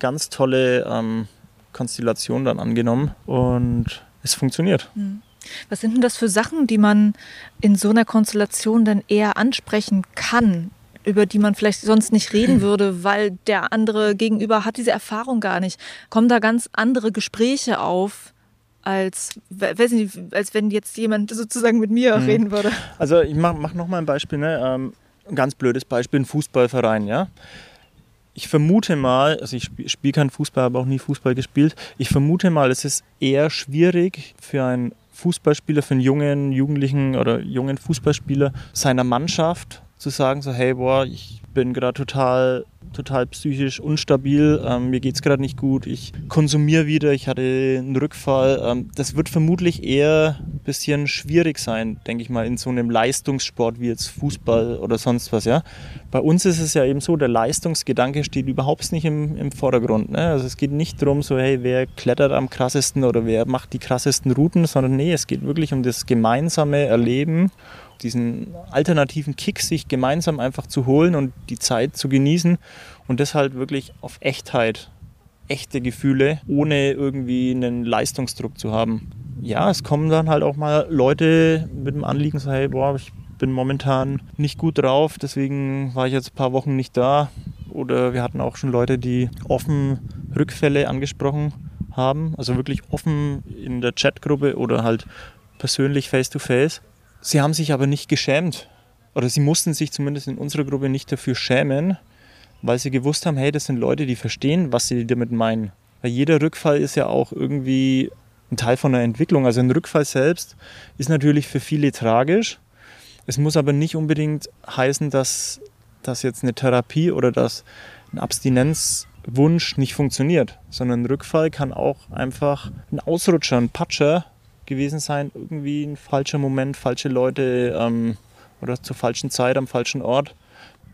ganz tolle ähm, Konstellation dann angenommen und es funktioniert. Mhm. Was sind denn das für Sachen, die man in so einer Konstellation dann eher ansprechen kann, über die man vielleicht sonst nicht reden würde, weil der andere gegenüber hat diese Erfahrung gar nicht? Kommen da ganz andere Gespräche auf? Als, weiß nicht, als wenn jetzt jemand sozusagen mit mir mhm. reden würde. Also ich mache mach noch mal ein Beispiel, ne? Ähm, ein ganz blödes Beispiel, ein Fußballverein, ja ich vermute mal, also ich spiele spiel keinen Fußball, habe auch nie Fußball gespielt. Ich vermute mal, es ist eher schwierig für einen Fußballspieler, für einen jungen, jugendlichen oder jungen Fußballspieler seiner Mannschaft zu sagen, so hey, boah, ich bin gerade total, total psychisch unstabil, ähm, mir es gerade nicht gut, ich konsumiere wieder, ich hatte einen Rückfall. Ähm, das wird vermutlich eher ein bisschen schwierig sein, denke ich mal, in so einem Leistungssport wie jetzt Fußball oder sonst was, ja. Bei uns ist es ja eben so, der Leistungsgedanke steht überhaupt nicht im, im Vordergrund. Ne? Also es geht nicht darum, so hey, wer klettert am krassesten oder wer macht die krassesten Routen, sondern nee, es geht wirklich um das gemeinsame Erleben diesen alternativen Kick sich gemeinsam einfach zu holen und die Zeit zu genießen und das halt wirklich auf Echtheit, echte Gefühle, ohne irgendwie einen Leistungsdruck zu haben. Ja, es kommen dann halt auch mal Leute mit dem Anliegen, so hey, boah, ich bin momentan nicht gut drauf, deswegen war ich jetzt ein paar Wochen nicht da. Oder wir hatten auch schon Leute, die offen Rückfälle angesprochen haben, also wirklich offen in der Chatgruppe oder halt persönlich face to face. Sie haben sich aber nicht geschämt. Oder sie mussten sich zumindest in unserer Gruppe nicht dafür schämen, weil sie gewusst haben, hey, das sind Leute, die verstehen, was sie damit meinen. Weil jeder Rückfall ist ja auch irgendwie ein Teil von der Entwicklung. Also ein Rückfall selbst ist natürlich für viele tragisch. Es muss aber nicht unbedingt heißen, dass, dass jetzt eine Therapie oder dass ein Abstinenzwunsch nicht funktioniert, sondern ein Rückfall kann auch einfach ein Ausrutscher, ein Patscher gewesen sein. Irgendwie ein falscher Moment, falsche Leute ähm, oder zur falschen Zeit am falschen Ort.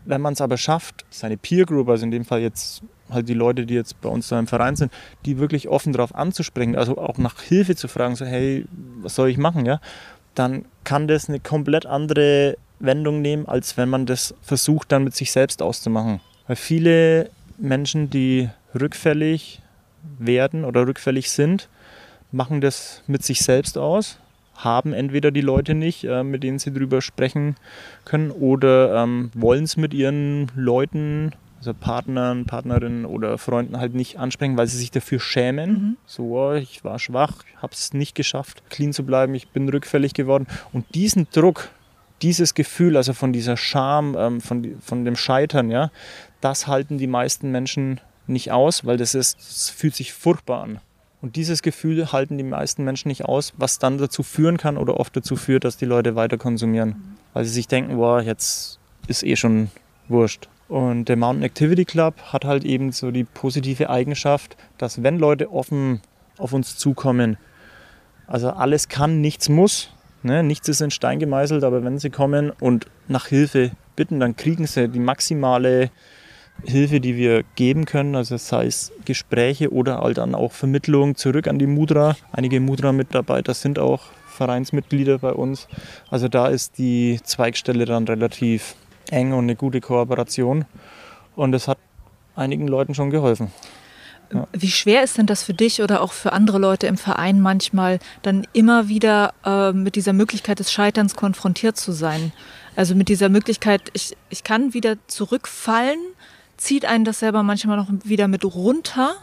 Wenn man es aber schafft, seine Peer Group, also in dem Fall jetzt halt die Leute, die jetzt bei uns da im Verein sind, die wirklich offen darauf anzusprechen, also auch nach Hilfe zu fragen, so hey, was soll ich machen, ja, dann kann das eine komplett andere Wendung nehmen, als wenn man das versucht, dann mit sich selbst auszumachen. Weil viele Menschen, die rückfällig werden oder rückfällig sind, machen das mit sich selbst aus, haben entweder die Leute nicht, äh, mit denen sie drüber sprechen können, oder ähm, wollen es mit ihren Leuten, also Partnern, Partnerinnen oder Freunden halt nicht ansprechen, weil sie sich dafür schämen. Mhm. So, oh, ich war schwach, habe es nicht geschafft, clean zu bleiben, ich bin rückfällig geworden. Und diesen Druck, dieses Gefühl, also von dieser Scham, ähm, von, von dem Scheitern, ja, das halten die meisten Menschen nicht aus, weil das ist, das fühlt sich furchtbar an. Und dieses Gefühl halten die meisten Menschen nicht aus, was dann dazu führen kann oder oft dazu führt, dass die Leute weiter konsumieren. Weil sie sich denken, boah, jetzt ist eh schon wurscht. Und der Mountain Activity Club hat halt eben so die positive Eigenschaft, dass wenn Leute offen auf uns zukommen, also alles kann, nichts muss, ne? nichts ist in Stein gemeißelt, aber wenn sie kommen und nach Hilfe bitten, dann kriegen sie die maximale Hilfe, die wir geben können, also sei es Gespräche oder halt dann auch Vermittlung zurück an die Mudra. Einige Mudra-Mitarbeiter sind auch Vereinsmitglieder bei uns. Also da ist die Zweigstelle dann relativ eng und eine gute Kooperation. Und es hat einigen Leuten schon geholfen. Ja. Wie schwer ist denn das für dich oder auch für andere Leute im Verein manchmal, dann immer wieder äh, mit dieser Möglichkeit des Scheiterns konfrontiert zu sein? Also mit dieser Möglichkeit, ich, ich kann wieder zurückfallen Zieht einen das selber manchmal noch wieder mit runter?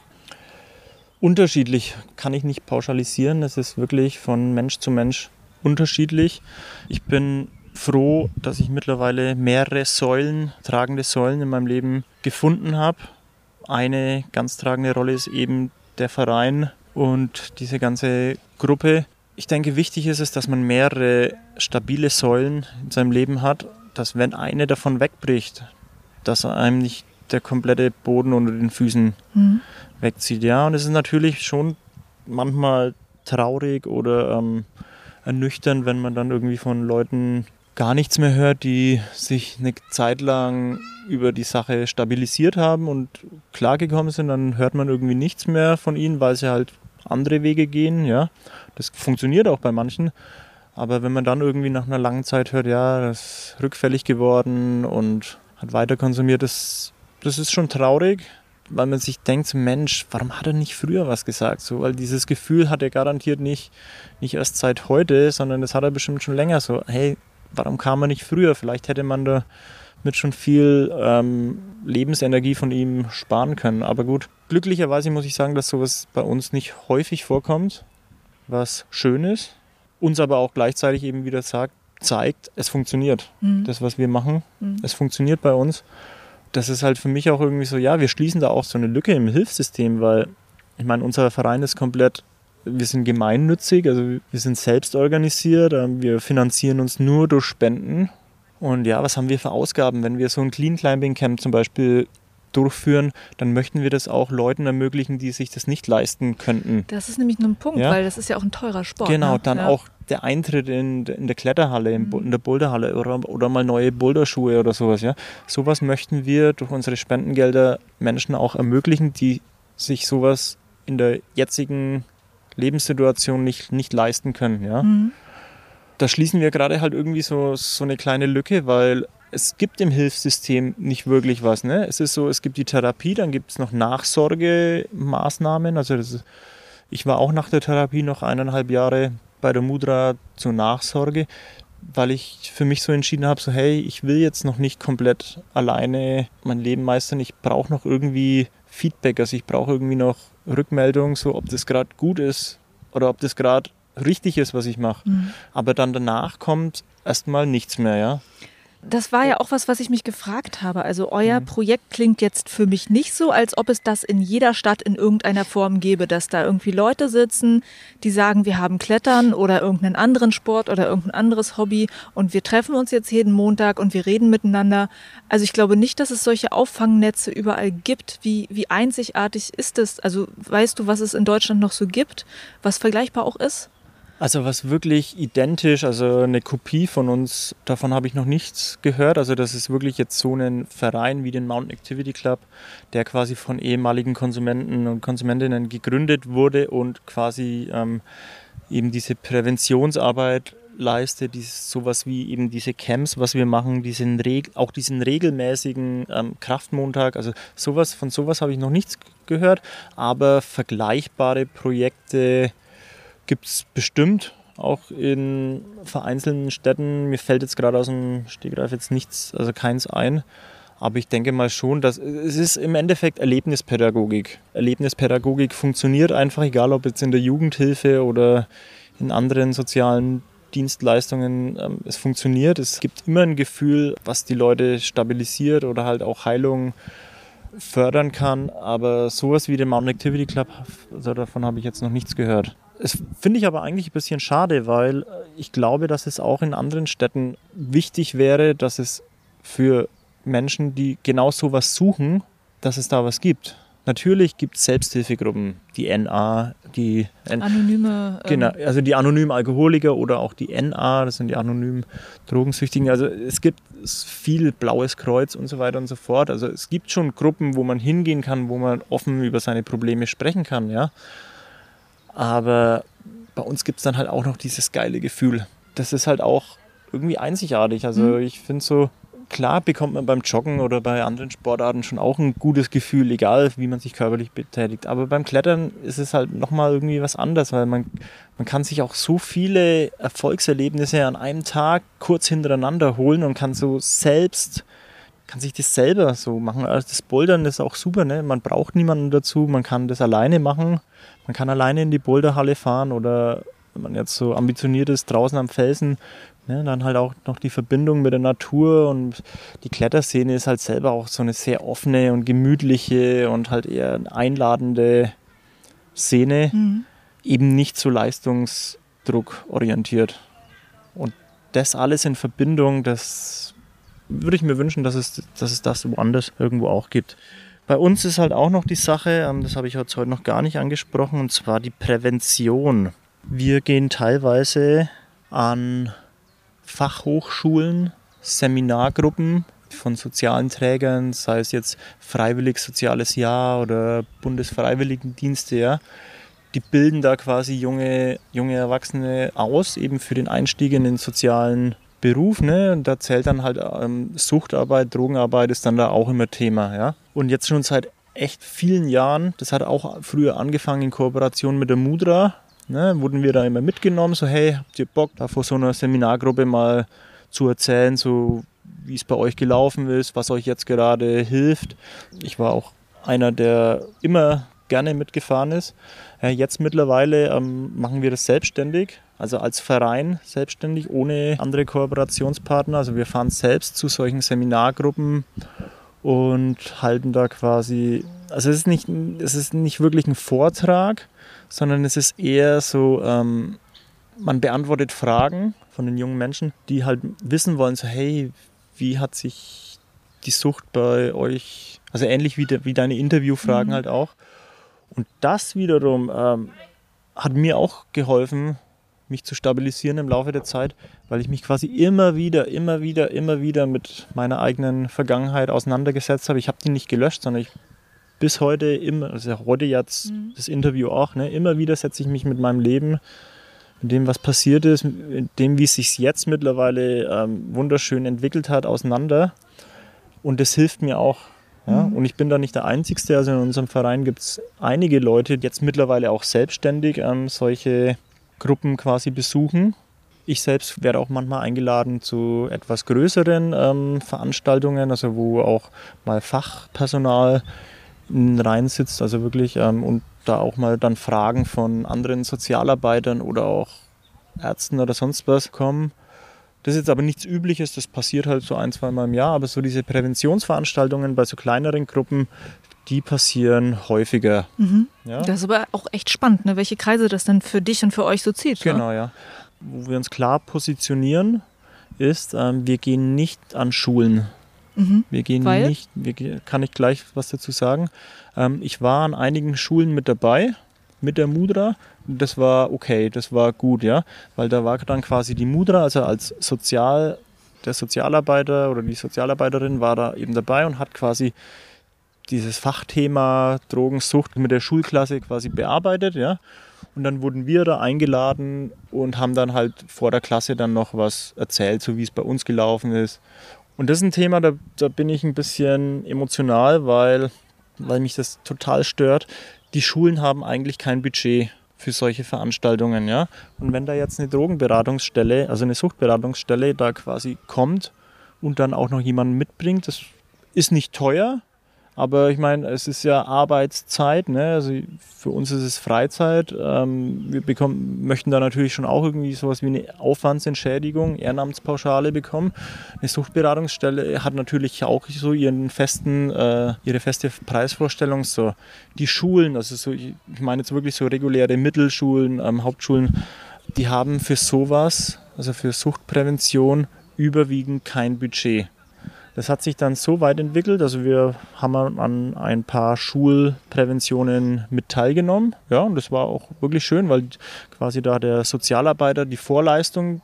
Unterschiedlich kann ich nicht pauschalisieren. Es ist wirklich von Mensch zu Mensch unterschiedlich. Ich bin froh, dass ich mittlerweile mehrere Säulen, tragende Säulen in meinem Leben gefunden habe. Eine ganz tragende Rolle ist eben der Verein und diese ganze Gruppe. Ich denke, wichtig ist es, dass man mehrere stabile Säulen in seinem Leben hat, dass wenn eine davon wegbricht, dass einem nicht der komplette Boden unter den Füßen mhm. wegzieht. Ja, und es ist natürlich schon manchmal traurig oder ähm, ernüchternd, wenn man dann irgendwie von Leuten gar nichts mehr hört, die sich eine Zeit lang über die Sache stabilisiert haben und klargekommen sind, dann hört man irgendwie nichts mehr von ihnen, weil sie halt andere Wege gehen. Ja, das funktioniert auch bei manchen. Aber wenn man dann irgendwie nach einer langen Zeit hört, ja, das ist rückfällig geworden und hat weiter konsumiert, das das ist schon traurig, weil man sich denkt, Mensch, warum hat er nicht früher was gesagt? So, weil dieses Gefühl hat er garantiert nicht, nicht erst seit heute, sondern das hat er bestimmt schon länger so, hey, warum kam er nicht früher? Vielleicht hätte man da mit schon viel ähm, Lebensenergie von ihm sparen können. Aber gut, glücklicherweise muss ich sagen, dass sowas bei uns nicht häufig vorkommt, was schön ist. Uns aber auch gleichzeitig eben wieder sagt, zeigt, es funktioniert. Mhm. Das, was wir machen, mhm. es funktioniert bei uns das ist halt für mich auch irgendwie so, ja, wir schließen da auch so eine Lücke im Hilfssystem, weil ich meine, unser Verein ist komplett, wir sind gemeinnützig, also wir sind selbst organisiert, ähm, wir finanzieren uns nur durch Spenden. Und ja, was haben wir für Ausgaben? Wenn wir so ein Clean Climbing Camp zum Beispiel durchführen, dann möchten wir das auch Leuten ermöglichen, die sich das nicht leisten könnten. Das ist nämlich nur ein Punkt, ja? weil das ist ja auch ein teurer Sport. Genau, ne? dann ja. auch der Eintritt in, in der Kletterhalle, in, mhm. in der Boulderhalle oder, oder mal neue Boulderschuhe oder sowas. Ja? Sowas möchten wir durch unsere Spendengelder Menschen auch ermöglichen, die sich sowas in der jetzigen Lebenssituation nicht, nicht leisten können. Ja? Mhm. Da schließen wir gerade halt irgendwie so, so eine kleine Lücke, weil es gibt im Hilfssystem nicht wirklich was. Ne? Es ist so, es gibt die Therapie, dann gibt es noch Nachsorgemaßnahmen. Also ist, ich war auch nach der Therapie noch eineinhalb Jahre bei der Mudra zur Nachsorge, weil ich für mich so entschieden habe, so hey, ich will jetzt noch nicht komplett alleine mein Leben meistern, ich brauche noch irgendwie Feedback, also ich brauche irgendwie noch Rückmeldung, so ob das gerade gut ist oder ob das gerade richtig ist, was ich mache. Mhm. Aber dann danach kommt erstmal nichts mehr, ja. Das war ja auch was, was ich mich gefragt habe. Also euer mhm. Projekt klingt jetzt für mich nicht so, als ob es das in jeder Stadt in irgendeiner Form gäbe, dass da irgendwie Leute sitzen, die sagen, wir haben Klettern oder irgendeinen anderen Sport oder irgendein anderes Hobby und wir treffen uns jetzt jeden Montag und wir reden miteinander. Also ich glaube nicht, dass es solche Auffangnetze überall gibt. Wie, wie einzigartig ist es? Also weißt du, was es in Deutschland noch so gibt, was vergleichbar auch ist? Also was wirklich identisch, also eine Kopie von uns, davon habe ich noch nichts gehört. Also das ist wirklich jetzt so ein Verein wie den Mountain Activity Club, der quasi von ehemaligen Konsumenten und Konsumentinnen gegründet wurde und quasi ähm, eben diese Präventionsarbeit leistet, dieses, sowas wie eben diese Camps, was wir machen, diesen auch diesen regelmäßigen ähm, Kraftmontag, also sowas, von sowas habe ich noch nichts gehört, aber vergleichbare Projekte gibt es bestimmt auch in vereinzelten Städten. Mir fällt jetzt gerade aus dem Stegreif jetzt nichts, also keins ein. Aber ich denke mal schon, dass es ist im Endeffekt Erlebnispädagogik. Erlebnispädagogik funktioniert einfach, egal ob jetzt in der Jugendhilfe oder in anderen sozialen Dienstleistungen. Ähm, es funktioniert. Es gibt immer ein Gefühl, was die Leute stabilisiert oder halt auch Heilung fördern kann. Aber sowas wie den Mountain Activity Club, also davon habe ich jetzt noch nichts gehört. Das finde ich aber eigentlich ein bisschen schade, weil ich glaube, dass es auch in anderen Städten wichtig wäre, dass es für Menschen, die genau sowas suchen, dass es da was gibt. Natürlich gibt es Selbsthilfegruppen, die NA, die N anonyme. Ähm genau, also die anonymen Alkoholiker oder auch die NA, das sind die anonymen Drogensüchtigen. Also es gibt viel Blaues Kreuz und so weiter und so fort. Also es gibt schon Gruppen, wo man hingehen kann, wo man offen über seine Probleme sprechen kann, ja. Aber bei uns gibt es dann halt auch noch dieses geile Gefühl. Das ist halt auch irgendwie einzigartig. Also mhm. ich finde so, klar bekommt man beim Joggen oder bei anderen Sportarten schon auch ein gutes Gefühl, egal wie man sich körperlich betätigt. Aber beim Klettern ist es halt nochmal irgendwie was anderes, weil man, man kann sich auch so viele Erfolgserlebnisse an einem Tag kurz hintereinander holen und kann so selbst, kann sich das selber so machen. Also das Bouldern ist auch super, ne? Man braucht niemanden dazu, man kann das alleine machen. Man kann alleine in die Boulderhalle fahren oder wenn man jetzt so ambitioniert ist, draußen am Felsen Ne, dann halt auch noch die Verbindung mit der Natur und die Kletterszene ist halt selber auch so eine sehr offene und gemütliche und halt eher einladende Szene, mhm. eben nicht so Leistungsdruck orientiert. Und das alles in Verbindung, das würde ich mir wünschen, dass es, dass es das woanders irgendwo auch gibt. Bei uns ist halt auch noch die Sache, ähm, das habe ich heute noch gar nicht angesprochen, und zwar die Prävention. Wir gehen teilweise an Fachhochschulen, Seminargruppen von sozialen Trägern, sei es jetzt Freiwillig Soziales Jahr oder Bundesfreiwilligendienste, ja, die bilden da quasi junge, junge Erwachsene aus, eben für den Einstieg in den sozialen Beruf. Ne? Und da zählt dann halt ähm, Suchtarbeit, Drogenarbeit ist dann da auch immer Thema. Ja? Und jetzt schon seit echt vielen Jahren, das hat auch früher angefangen in Kooperation mit der Mudra, ne, wurden wir da immer mitgenommen, so hey, habt ihr Bock, da vor so einer Seminargruppe mal zu erzählen, so wie es bei euch gelaufen ist, was euch jetzt gerade hilft. Ich war auch einer, der immer gerne mitgefahren ist. Jetzt mittlerweile ähm, machen wir das selbstständig, also als Verein selbstständig, ohne andere Kooperationspartner. Also wir fahren selbst zu solchen Seminargruppen und halten da quasi, also es ist nicht, es ist nicht wirklich ein Vortrag, sondern es ist eher so, ähm, man beantwortet Fragen von den jungen Menschen, die halt wissen wollen, so hey, wie hat sich die Sucht bei euch, also ähnlich wie, de, wie deine Interviewfragen mhm. halt auch. Und das wiederum ähm, hat mir auch geholfen, mich zu stabilisieren im Laufe der Zeit, weil ich mich quasi immer wieder, immer wieder, immer wieder mit meiner eigenen Vergangenheit auseinandergesetzt habe. Ich habe die nicht gelöscht, sondern ich bis heute immer, also heute jetzt mhm. das Interview auch, ne, immer wieder setze ich mich mit meinem Leben, mit dem, was passiert ist, mit dem, wie es sich jetzt mittlerweile ähm, wunderschön entwickelt hat, auseinander. Und das hilft mir auch. Ja? Mhm. Und ich bin da nicht der Einzige. Also in unserem Verein gibt es einige Leute, die jetzt mittlerweile auch selbstständig ähm, solche Gruppen quasi besuchen. Ich selbst werde auch manchmal eingeladen zu etwas größeren ähm, Veranstaltungen, also wo auch mal Fachpersonal rein sitzt, also wirklich ähm, und da auch mal dann Fragen von anderen Sozialarbeitern oder auch Ärzten oder sonst was kommen. Das ist jetzt aber nichts Übliches, das passiert halt so ein, zwei Mal im Jahr, aber so diese Präventionsveranstaltungen bei so kleineren Gruppen, die passieren häufiger. Mhm. Ja? Das ist aber auch echt spannend, ne? welche Kreise das dann für dich und für euch so zieht. Ne? Genau, ne? ja. Wo wir uns klar positionieren, ist, ähm, wir gehen nicht an Schulen. Mhm. Wir gehen Weil? nicht, wir, kann ich gleich was dazu sagen. Ähm, ich war an einigen Schulen mit dabei, mit der Mudra. Das war okay, das war gut, ja. Weil da war dann quasi die Mudra, also als Sozial, der Sozialarbeiter oder die Sozialarbeiterin war da eben dabei und hat quasi dieses Fachthema Drogensucht mit der Schulklasse quasi bearbeitet, ja. Und dann wurden wir da eingeladen und haben dann halt vor der Klasse dann noch was erzählt, so wie es bei uns gelaufen ist. Und das ist ein Thema, da, da bin ich ein bisschen emotional, weil, weil mich das total stört. Die Schulen haben eigentlich kein Budget für solche Veranstaltungen, ja. Und wenn da jetzt eine Drogenberatungsstelle, also eine Suchtberatungsstelle da quasi kommt und dann auch noch jemanden mitbringt, das ist nicht teuer, aber ich meine, es ist ja Arbeitszeit, ne? also für uns ist es Freizeit. Ähm, wir bekommen, möchten da natürlich schon auch irgendwie sowas wie eine Aufwandsentschädigung, Ehrenamtspauschale bekommen. Eine Suchtberatungsstelle hat natürlich auch so ihren festen, äh, ihre feste Preisvorstellung. So die Schulen, also so, ich meine jetzt wirklich so reguläre Mittelschulen, ähm, Hauptschulen, die haben für sowas, also für Suchtprävention, überwiegend kein Budget. Das hat sich dann so weit entwickelt, also wir haben an ein paar Schulpräventionen mit teilgenommen. Ja, und das war auch wirklich schön, weil quasi da der Sozialarbeiter die Vorleistung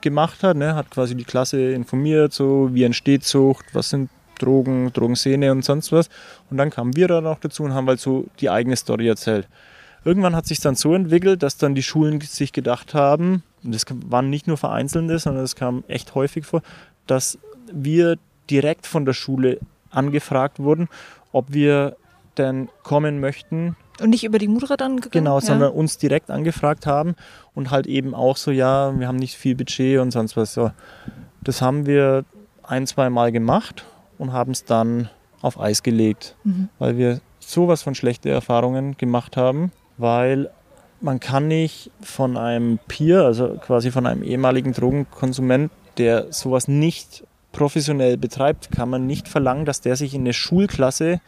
gemacht hat, ne, hat quasi die Klasse informiert, so wie entsteht Sucht, was sind Drogen, Drogenszene und sonst was. Und dann kamen wir da noch dazu und haben halt so die eigene Story erzählt. Irgendwann hat sich dann so entwickelt, dass dann die Schulen sich gedacht haben, und das waren nicht nur vereinzelte, sondern das kam echt häufig vor, dass wir direkt von der Schule angefragt wurden, ob wir denn kommen möchten. Und nicht über die Mutter dann gegangen? Genau, sondern ja. uns direkt angefragt haben und halt eben auch so, ja, wir haben nicht viel Budget und sonst was. So. Das haben wir ein, zwei Mal gemacht und haben es dann auf Eis gelegt, mhm. weil wir sowas von schlechte Erfahrungen gemacht haben, weil man kann nicht von einem Peer, also quasi von einem ehemaligen Drogenkonsument, der sowas nicht professionell betreibt, kann man nicht verlangen, dass der sich in eine Schulklasse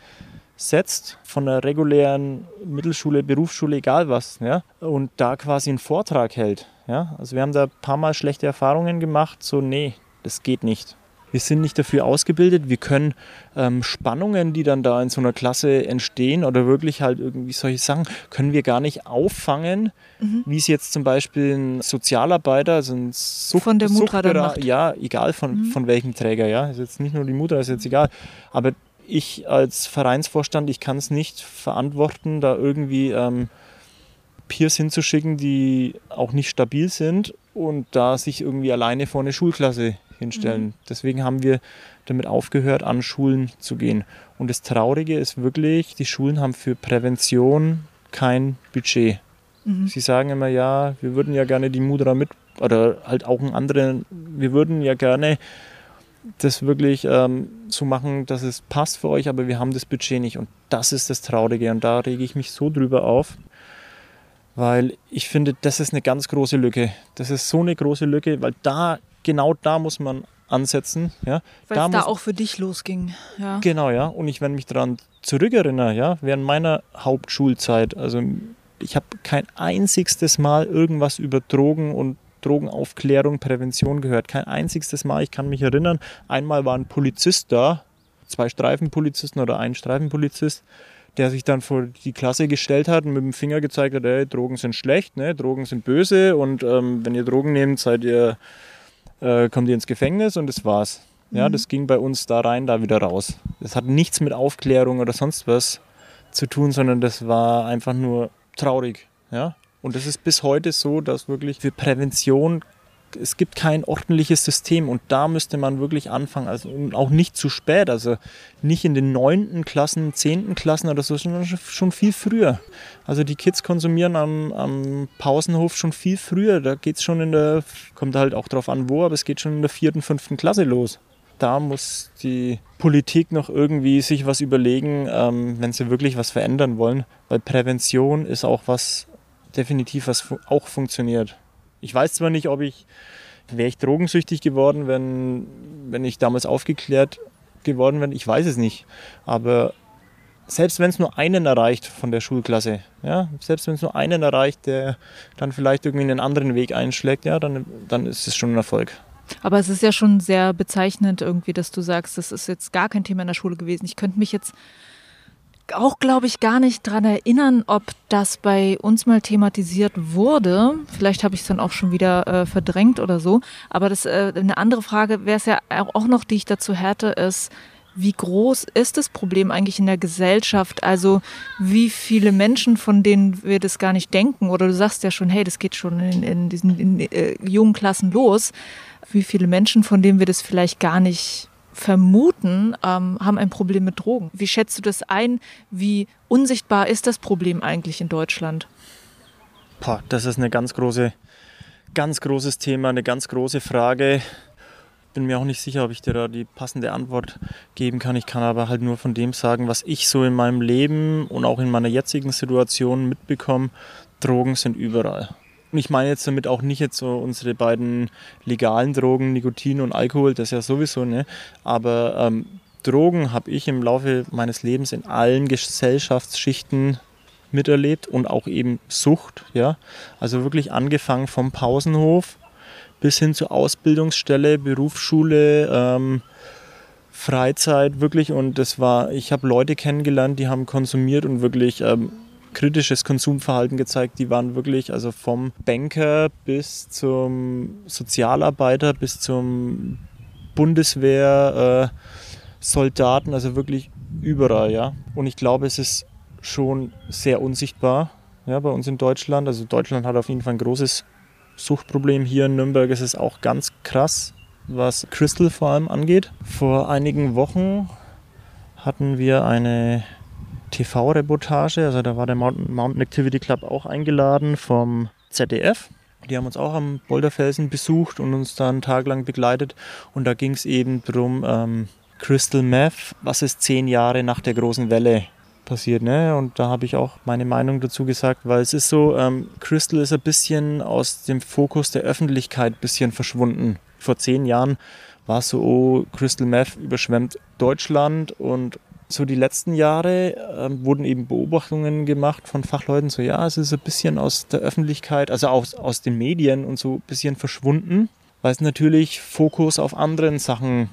setzt, von einer regulären Mittelschule, Berufsschule, egal was, ja, und da quasi einen Vortrag hält. Ja. Also wir haben da ein paar Mal schlechte Erfahrungen gemacht, so nee, das geht nicht. Wir sind nicht dafür ausgebildet. Wir können ähm, Spannungen, die dann da in so einer Klasse entstehen oder wirklich halt irgendwie solche Sachen, können wir gar nicht auffangen, mhm. wie es jetzt zum Beispiel ein Sozialarbeiter, also ein Sucht, von der Mutter dann macht. ja, egal von, mhm. von welchem Träger, ja, ist jetzt nicht nur die Mutter, ist jetzt egal, aber ich als Vereinsvorstand, ich kann es nicht verantworten, da irgendwie ähm, Peers hinzuschicken, die auch nicht stabil sind und da sich irgendwie alleine vor eine Schulklasse hinstellen. Mhm. Deswegen haben wir damit aufgehört, an Schulen zu gehen. Und das Traurige ist wirklich, die Schulen haben für Prävention kein Budget. Mhm. Sie sagen immer, ja, wir würden ja gerne die Mudra mit, oder halt auch einen anderen, wir würden ja gerne das wirklich ähm, so machen, dass es passt für euch, aber wir haben das Budget nicht. Und das ist das Traurige. Und da rege ich mich so drüber auf, weil ich finde, das ist eine ganz große Lücke. Das ist so eine große Lücke, weil da genau da muss man ansetzen. Ja. Weil da da auch für dich losging. Ja. Genau, ja. Und ich, wenn mich daran zurückerinnere, ja, während meiner Hauptschulzeit, also ich habe kein einziges Mal irgendwas über Drogen und Drogenaufklärung, Prävention gehört. Kein einziges Mal. Ich kann mich erinnern, einmal war ein Polizist da, zwei Streifenpolizisten oder ein Streifenpolizist, der sich dann vor die Klasse gestellt hat und mit dem Finger gezeigt hat, ey, Drogen sind schlecht, ne? Drogen sind böse und ähm, wenn ihr Drogen nehmt, seid ihr äh, kommt ihr ins Gefängnis und das war's. Ja, mhm. das ging bei uns da rein, da wieder raus. Das hat nichts mit Aufklärung oder sonst was zu tun, sondern das war einfach nur traurig. Ja? Und das ist bis heute so, dass wirklich für Prävention es gibt kein ordentliches System und da müsste man wirklich anfangen, also auch nicht zu spät, also nicht in den neunten Klassen, zehnten Klassen oder so, sondern schon viel früher. Also die Kids konsumieren am, am Pausenhof schon viel früher, da geht es schon in der, kommt halt auch drauf an wo, aber es geht schon in der vierten, fünften Klasse los. Da muss die Politik noch irgendwie sich was überlegen, ähm, wenn sie wirklich was verändern wollen, weil Prävention ist auch was definitiv was auch funktioniert. Ich weiß zwar nicht, ob ich, wäre ich drogensüchtig geworden, wenn, wenn ich damals aufgeklärt geworden wäre, ich weiß es nicht. Aber selbst wenn es nur einen erreicht von der Schulklasse, ja, selbst wenn es nur einen erreicht, der dann vielleicht irgendwie einen anderen Weg einschlägt, ja, dann, dann ist es schon ein Erfolg. Aber es ist ja schon sehr bezeichnend irgendwie, dass du sagst, das ist jetzt gar kein Thema in der Schule gewesen. Ich könnte mich jetzt auch, glaube ich, gar nicht daran erinnern, ob das bei uns mal thematisiert wurde. Vielleicht habe ich es dann auch schon wieder äh, verdrängt oder so. Aber das äh, eine andere Frage wäre es ja auch noch, die ich dazu hätte, ist, wie groß ist das Problem eigentlich in der Gesellschaft? Also wie viele Menschen, von denen wir das gar nicht denken, oder du sagst ja schon, hey, das geht schon in, in diesen in, äh, jungen Klassen los, wie viele Menschen, von denen wir das vielleicht gar nicht vermuten, ähm, haben ein Problem mit Drogen. Wie schätzt du das ein? Wie unsichtbar ist das Problem eigentlich in Deutschland? Boah, das ist eine ganz große, ganz großes Thema, eine ganz große Frage. Bin mir auch nicht sicher, ob ich dir da die passende Antwort geben kann. Ich kann aber halt nur von dem sagen, was ich so in meinem Leben und auch in meiner jetzigen Situation mitbekomme. Drogen sind überall. Und ich meine jetzt damit auch nicht jetzt so unsere beiden legalen Drogen, Nikotin und Alkohol, das ja sowieso, ne? Aber ähm, Drogen habe ich im Laufe meines Lebens in allen Gesellschaftsschichten miterlebt und auch eben Sucht, ja. Also wirklich angefangen vom Pausenhof bis hin zur Ausbildungsstelle, Berufsschule, ähm, Freizeit, wirklich. Und das war, ich habe Leute kennengelernt, die haben konsumiert und wirklich ähm, kritisches Konsumverhalten gezeigt. Die waren wirklich, also vom Banker bis zum Sozialarbeiter bis zum Bundeswehr, äh, Soldaten, also wirklich überall, ja. Und ich glaube, es ist schon sehr unsichtbar, ja, bei uns in Deutschland. Also Deutschland hat auf jeden Fall ein großes Suchtproblem. Hier in Nürnberg ist es auch ganz krass, was Crystal vor allem angeht. Vor einigen Wochen hatten wir eine TV-Reportage, also da war der Mountain, Mountain Activity Club auch eingeladen vom ZDF. Die haben uns auch am Boulderfelsen besucht und uns da einen Tag lang begleitet. Und da ging es eben darum, ähm, Crystal Meth, was ist zehn Jahre nach der großen Welle passiert. Ne? Und da habe ich auch meine Meinung dazu gesagt, weil es ist so, ähm, Crystal ist ein bisschen aus dem Fokus der Öffentlichkeit ein bisschen verschwunden. Vor zehn Jahren war es so, oh, Crystal Meth überschwemmt Deutschland und so die letzten Jahre äh, wurden eben Beobachtungen gemacht von Fachleuten, so ja, es ist ein bisschen aus der Öffentlichkeit, also aus, aus den Medien und so ein bisschen verschwunden, weil es natürlich Fokus auf anderen Sachen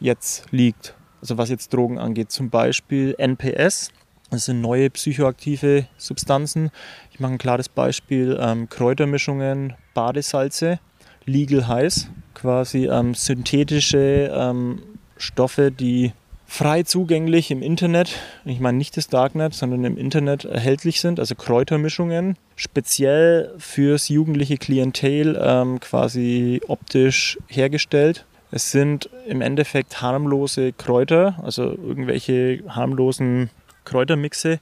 jetzt liegt. Also was jetzt Drogen angeht, zum Beispiel NPS, das sind neue psychoaktive Substanzen. Ich mache ein klares Beispiel, ähm, Kräutermischungen, Badesalze, legal heiß, quasi ähm, synthetische ähm, Stoffe, die frei zugänglich im Internet, ich meine nicht das Darknet, sondern im Internet erhältlich sind, also Kräutermischungen, speziell fürs jugendliche Klientel ähm, quasi optisch hergestellt. Es sind im Endeffekt harmlose Kräuter, also irgendwelche harmlosen Kräutermixe,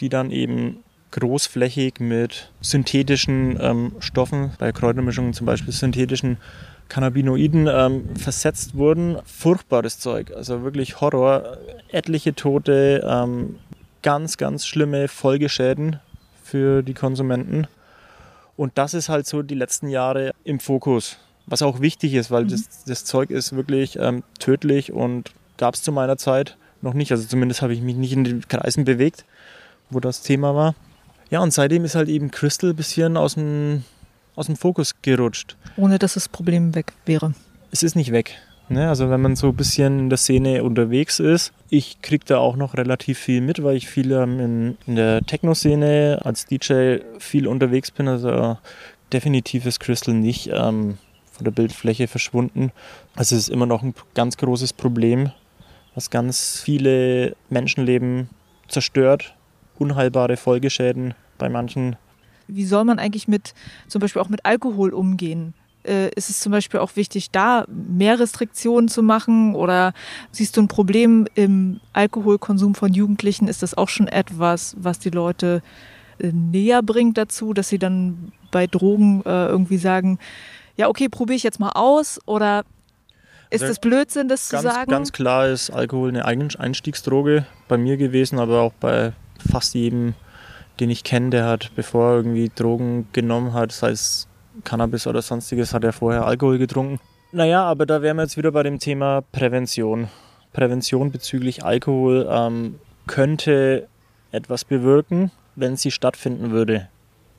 die dann eben großflächig mit synthetischen ähm, Stoffen, bei Kräutermischungen zum Beispiel synthetischen Cannabinoiden ähm, versetzt wurden. Furchtbares Zeug, also wirklich Horror. Etliche Tote, ähm, ganz, ganz schlimme Folgeschäden für die Konsumenten. Und das ist halt so die letzten Jahre im Fokus. Was auch wichtig ist, weil mhm. das, das Zeug ist wirklich ähm, tödlich und gab es zu meiner Zeit noch nicht. Also zumindest habe ich mich nicht in den Kreisen bewegt, wo das Thema war. Ja, und seitdem ist halt eben Crystal ein bisschen aus dem aus dem Fokus gerutscht. Ohne dass das Problem weg wäre. Es ist nicht weg. Ne? Also wenn man so ein bisschen in der Szene unterwegs ist, ich kriege da auch noch relativ viel mit, weil ich viel ähm, in, in der Techno-Szene als DJ viel unterwegs bin. Also definitiv ist Crystal nicht ähm, von der Bildfläche verschwunden. Also es ist immer noch ein ganz großes Problem, was ganz viele Menschenleben zerstört, unheilbare Folgeschäden bei manchen wie soll man eigentlich mit zum Beispiel auch mit Alkohol umgehen? Äh, ist es zum Beispiel auch wichtig, da mehr Restriktionen zu machen? Oder siehst du ein Problem im Alkoholkonsum von Jugendlichen? Ist das auch schon etwas, was die Leute äh, näher bringt dazu, dass sie dann bei Drogen äh, irgendwie sagen, ja, okay, probiere ich jetzt mal aus? Oder ist also das Blödsinn, das ganz, zu sagen? Ganz klar ist Alkohol eine Einstiegsdroge bei mir gewesen, aber auch bei fast jedem den ich kenne, der hat, bevor er irgendwie Drogen genommen hat, sei es Cannabis oder sonstiges, hat er vorher Alkohol getrunken. Naja, aber da wären wir jetzt wieder bei dem Thema Prävention. Prävention bezüglich Alkohol ähm, könnte etwas bewirken, wenn sie stattfinden würde.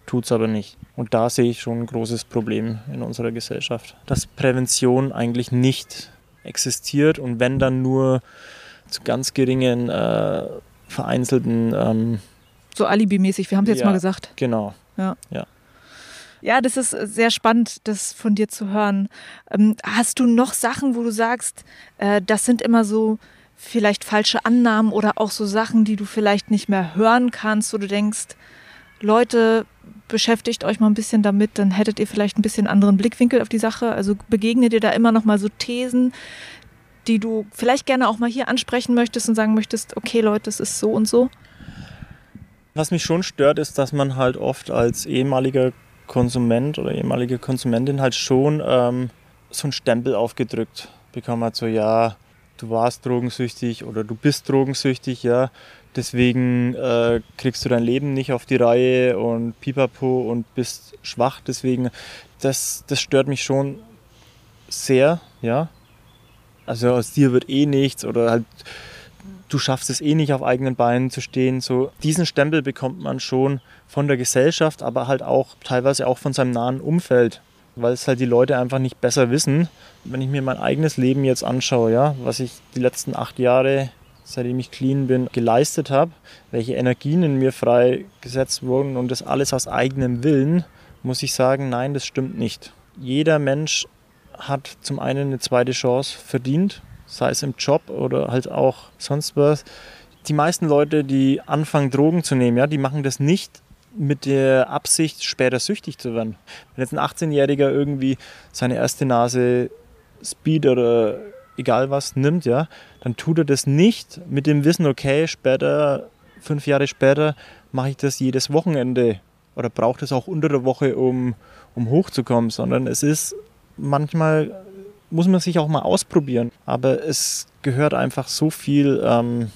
Tut es aber nicht. Und da sehe ich schon ein großes Problem in unserer Gesellschaft. Dass Prävention eigentlich nicht existiert und wenn dann nur zu ganz geringen, äh, vereinzelten ähm, so alibimäßig, wir haben es jetzt ja, mal gesagt. Genau. Ja. ja. Ja, das ist sehr spannend, das von dir zu hören. Ähm, hast du noch Sachen, wo du sagst, äh, das sind immer so vielleicht falsche Annahmen oder auch so Sachen, die du vielleicht nicht mehr hören kannst, wo du denkst, Leute, beschäftigt euch mal ein bisschen damit, dann hättet ihr vielleicht ein bisschen anderen Blickwinkel auf die Sache. Also begegnet dir da immer noch mal so Thesen, die du vielleicht gerne auch mal hier ansprechen möchtest und sagen möchtest, okay Leute, das ist so und so? Was mich schon stört, ist, dass man halt oft als ehemaliger Konsument oder ehemalige Konsumentin halt schon ähm, so einen Stempel aufgedrückt bekommen hat, so ja, du warst drogensüchtig oder du bist drogensüchtig, ja, deswegen äh, kriegst du dein Leben nicht auf die Reihe und pipapo und bist schwach, deswegen, das, das stört mich schon sehr, ja. Also aus dir wird eh nichts oder halt du schaffst es eh nicht auf eigenen Beinen zu stehen. So diesen Stempel bekommt man schon von der Gesellschaft, aber halt auch teilweise auch von seinem nahen Umfeld, weil es halt die Leute einfach nicht besser wissen. Wenn ich mir mein eigenes Leben jetzt anschaue, ja, was ich die letzten acht Jahre, seitdem ich clean bin, geleistet habe, welche Energien in mir freigesetzt wurden und das alles aus eigenem Willen, muss ich sagen, nein, das stimmt nicht. Jeder Mensch hat zum einen eine zweite Chance verdient sei es im Job oder halt auch sonst was. Die meisten Leute, die anfangen, Drogen zu nehmen, ja, die machen das nicht mit der Absicht, später süchtig zu werden. Wenn jetzt ein 18-Jähriger irgendwie seine erste Nase Speed oder egal was nimmt, ja, dann tut er das nicht mit dem Wissen, okay, später, fünf Jahre später, mache ich das jedes Wochenende oder brauche das auch unter der Woche, um, um hochzukommen, sondern es ist manchmal muss man sich auch mal ausprobieren. Aber es gehört einfach so viel ähm,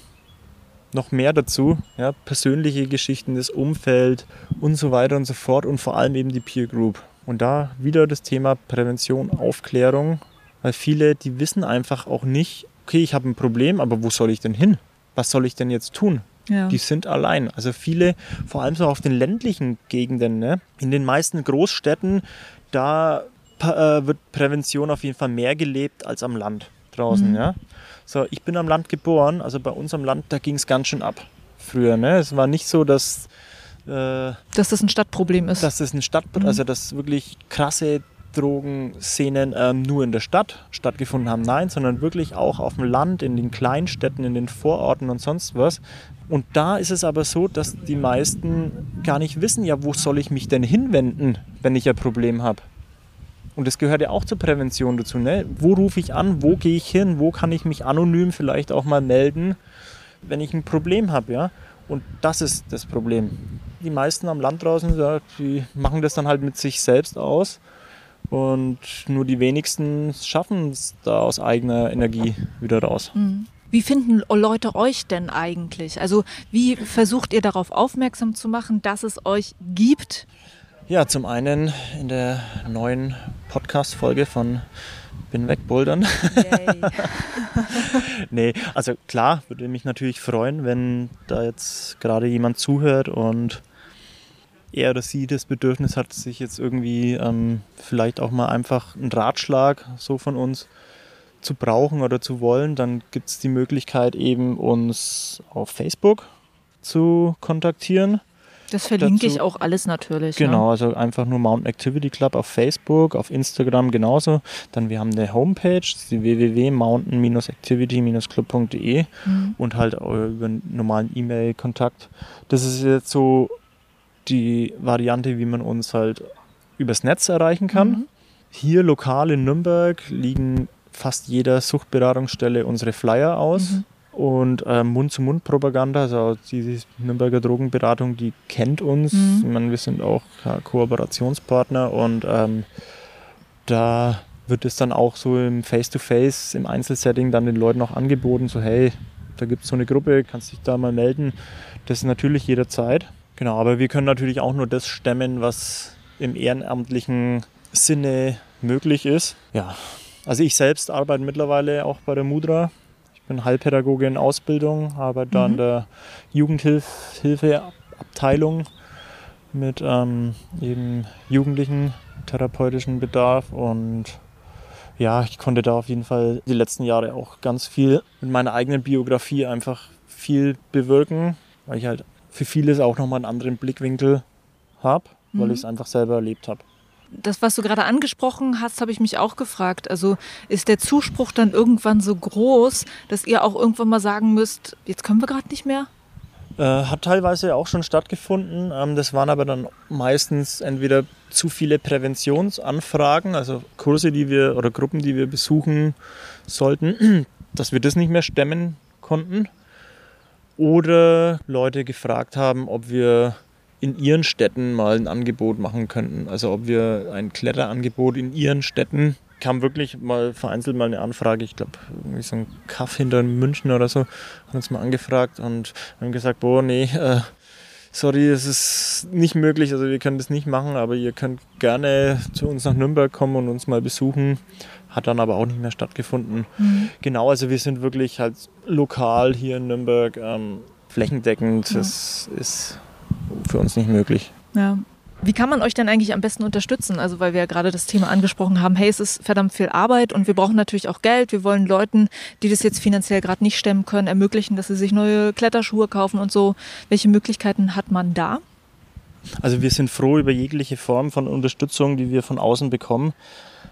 noch mehr dazu. Ja? Persönliche Geschichten, das Umfeld und so weiter und so fort und vor allem eben die Peer Group. Und da wieder das Thema Prävention, Aufklärung, weil viele, die wissen einfach auch nicht, okay, ich habe ein Problem, aber wo soll ich denn hin? Was soll ich denn jetzt tun? Ja. Die sind allein. Also viele, vor allem so auf den ländlichen Gegenden, ne? in den meisten Großstädten, da äh, wird Prävention auf jeden Fall mehr gelebt als am Land draußen. Mhm. Ja? So, ich bin am Land geboren, also bei uns am Land, da ging es ganz schön ab früher. Ne? Es war nicht so, dass. Äh, dass das ein Stadtproblem ist. Dass das ein Stadtproblem, mhm. also dass wirklich krasse Drogenszenen ähm, nur in der Stadt stattgefunden haben. Nein, sondern wirklich auch auf dem Land, in den Kleinstädten, in den Vororten und sonst was. Und da ist es aber so, dass die meisten gar nicht wissen, ja, wo soll ich mich denn hinwenden, wenn ich ein Problem habe. Und das gehört ja auch zur Prävention dazu. Ne? Wo rufe ich an? Wo gehe ich hin? Wo kann ich mich anonym vielleicht auch mal melden, wenn ich ein Problem habe? Ja? Und das ist das Problem. Die meisten am Land draußen, die machen das dann halt mit sich selbst aus. Und nur die wenigsten schaffen es da aus eigener Energie wieder raus. Mhm. Wie finden Leute euch denn eigentlich? Also wie versucht ihr darauf aufmerksam zu machen, dass es euch gibt? Ja, zum einen in der neuen Podcast-Folge von Bin weg Bouldern. nee, also klar, würde mich natürlich freuen, wenn da jetzt gerade jemand zuhört und er oder sie das Bedürfnis hat, sich jetzt irgendwie ähm, vielleicht auch mal einfach einen Ratschlag so von uns zu brauchen oder zu wollen, dann gibt es die Möglichkeit eben uns auf Facebook zu kontaktieren. Das verlinke dazu. ich auch alles natürlich. Genau, ne? also einfach nur Mountain Activity Club auf Facebook, auf Instagram genauso. Dann wir haben eine Homepage, die www.mountain-activity-club.de mhm. und halt über einen normalen E-Mail-Kontakt. Das ist jetzt so die Variante, wie man uns halt übers Netz erreichen kann. Mhm. Hier lokal in Nürnberg liegen fast jeder Suchtberatungsstelle unsere Flyer aus. Mhm. Und äh, Mund-zu-Mund-Propaganda, also die Nürnberger Drogenberatung, die kennt uns. Mhm. Ich meine, wir sind auch ja, Kooperationspartner und ähm, da wird es dann auch so im Face-to-Face, -face, im Einzelsetting dann den Leuten auch angeboten, so hey, da gibt es so eine Gruppe, kannst dich da mal melden. Das ist natürlich jederzeit. Genau, aber wir können natürlich auch nur das stemmen, was im ehrenamtlichen Sinne möglich ist. Ja, also ich selbst arbeite mittlerweile auch bei der Mudra bin Heilpädagoge in Ausbildung, arbeite mhm. da an der Jugendhilfeabteilung mit ähm, eben jugendlichen therapeutischen Bedarf und ja, ich konnte da auf jeden Fall die letzten Jahre auch ganz viel mit meiner eigenen Biografie einfach viel bewirken, weil ich halt für vieles auch nochmal einen anderen Blickwinkel habe, weil mhm. ich es einfach selber erlebt habe das, was du gerade angesprochen hast, habe ich mich auch gefragt. Also ist der Zuspruch dann irgendwann so groß, dass ihr auch irgendwann mal sagen müsst, jetzt können wir gerade nicht mehr? Äh, hat teilweise auch schon stattgefunden. Ähm, das waren aber dann meistens entweder zu viele Präventionsanfragen, also Kurse, die wir oder Gruppen, die wir besuchen sollten, dass wir das nicht mehr stemmen konnten. Oder Leute gefragt haben, ob wir in ihren Städten mal ein Angebot machen könnten. Also ob wir ein Kletterangebot in ihren Städten kam wirklich mal vereinzelt mal eine Anfrage, ich glaube, so ein Kaff hinter München oder so, hat uns mal angefragt und haben gesagt, boah, nee, äh, sorry, es ist nicht möglich, also wir können das nicht machen, aber ihr könnt gerne zu uns nach Nürnberg kommen und uns mal besuchen. Hat dann aber auch nicht mehr stattgefunden. Mhm. Genau, also wir sind wirklich halt lokal hier in Nürnberg ähm, flächendeckend. Ja. Das ist für uns nicht möglich. Ja, wie kann man euch denn eigentlich am besten unterstützen? Also, weil wir ja gerade das Thema angesprochen haben, hey, es ist verdammt viel Arbeit und wir brauchen natürlich auch Geld. Wir wollen Leuten, die das jetzt finanziell gerade nicht stemmen können, ermöglichen, dass sie sich neue Kletterschuhe kaufen und so. Welche Möglichkeiten hat man da? Also wir sind froh über jegliche Form von Unterstützung, die wir von außen bekommen.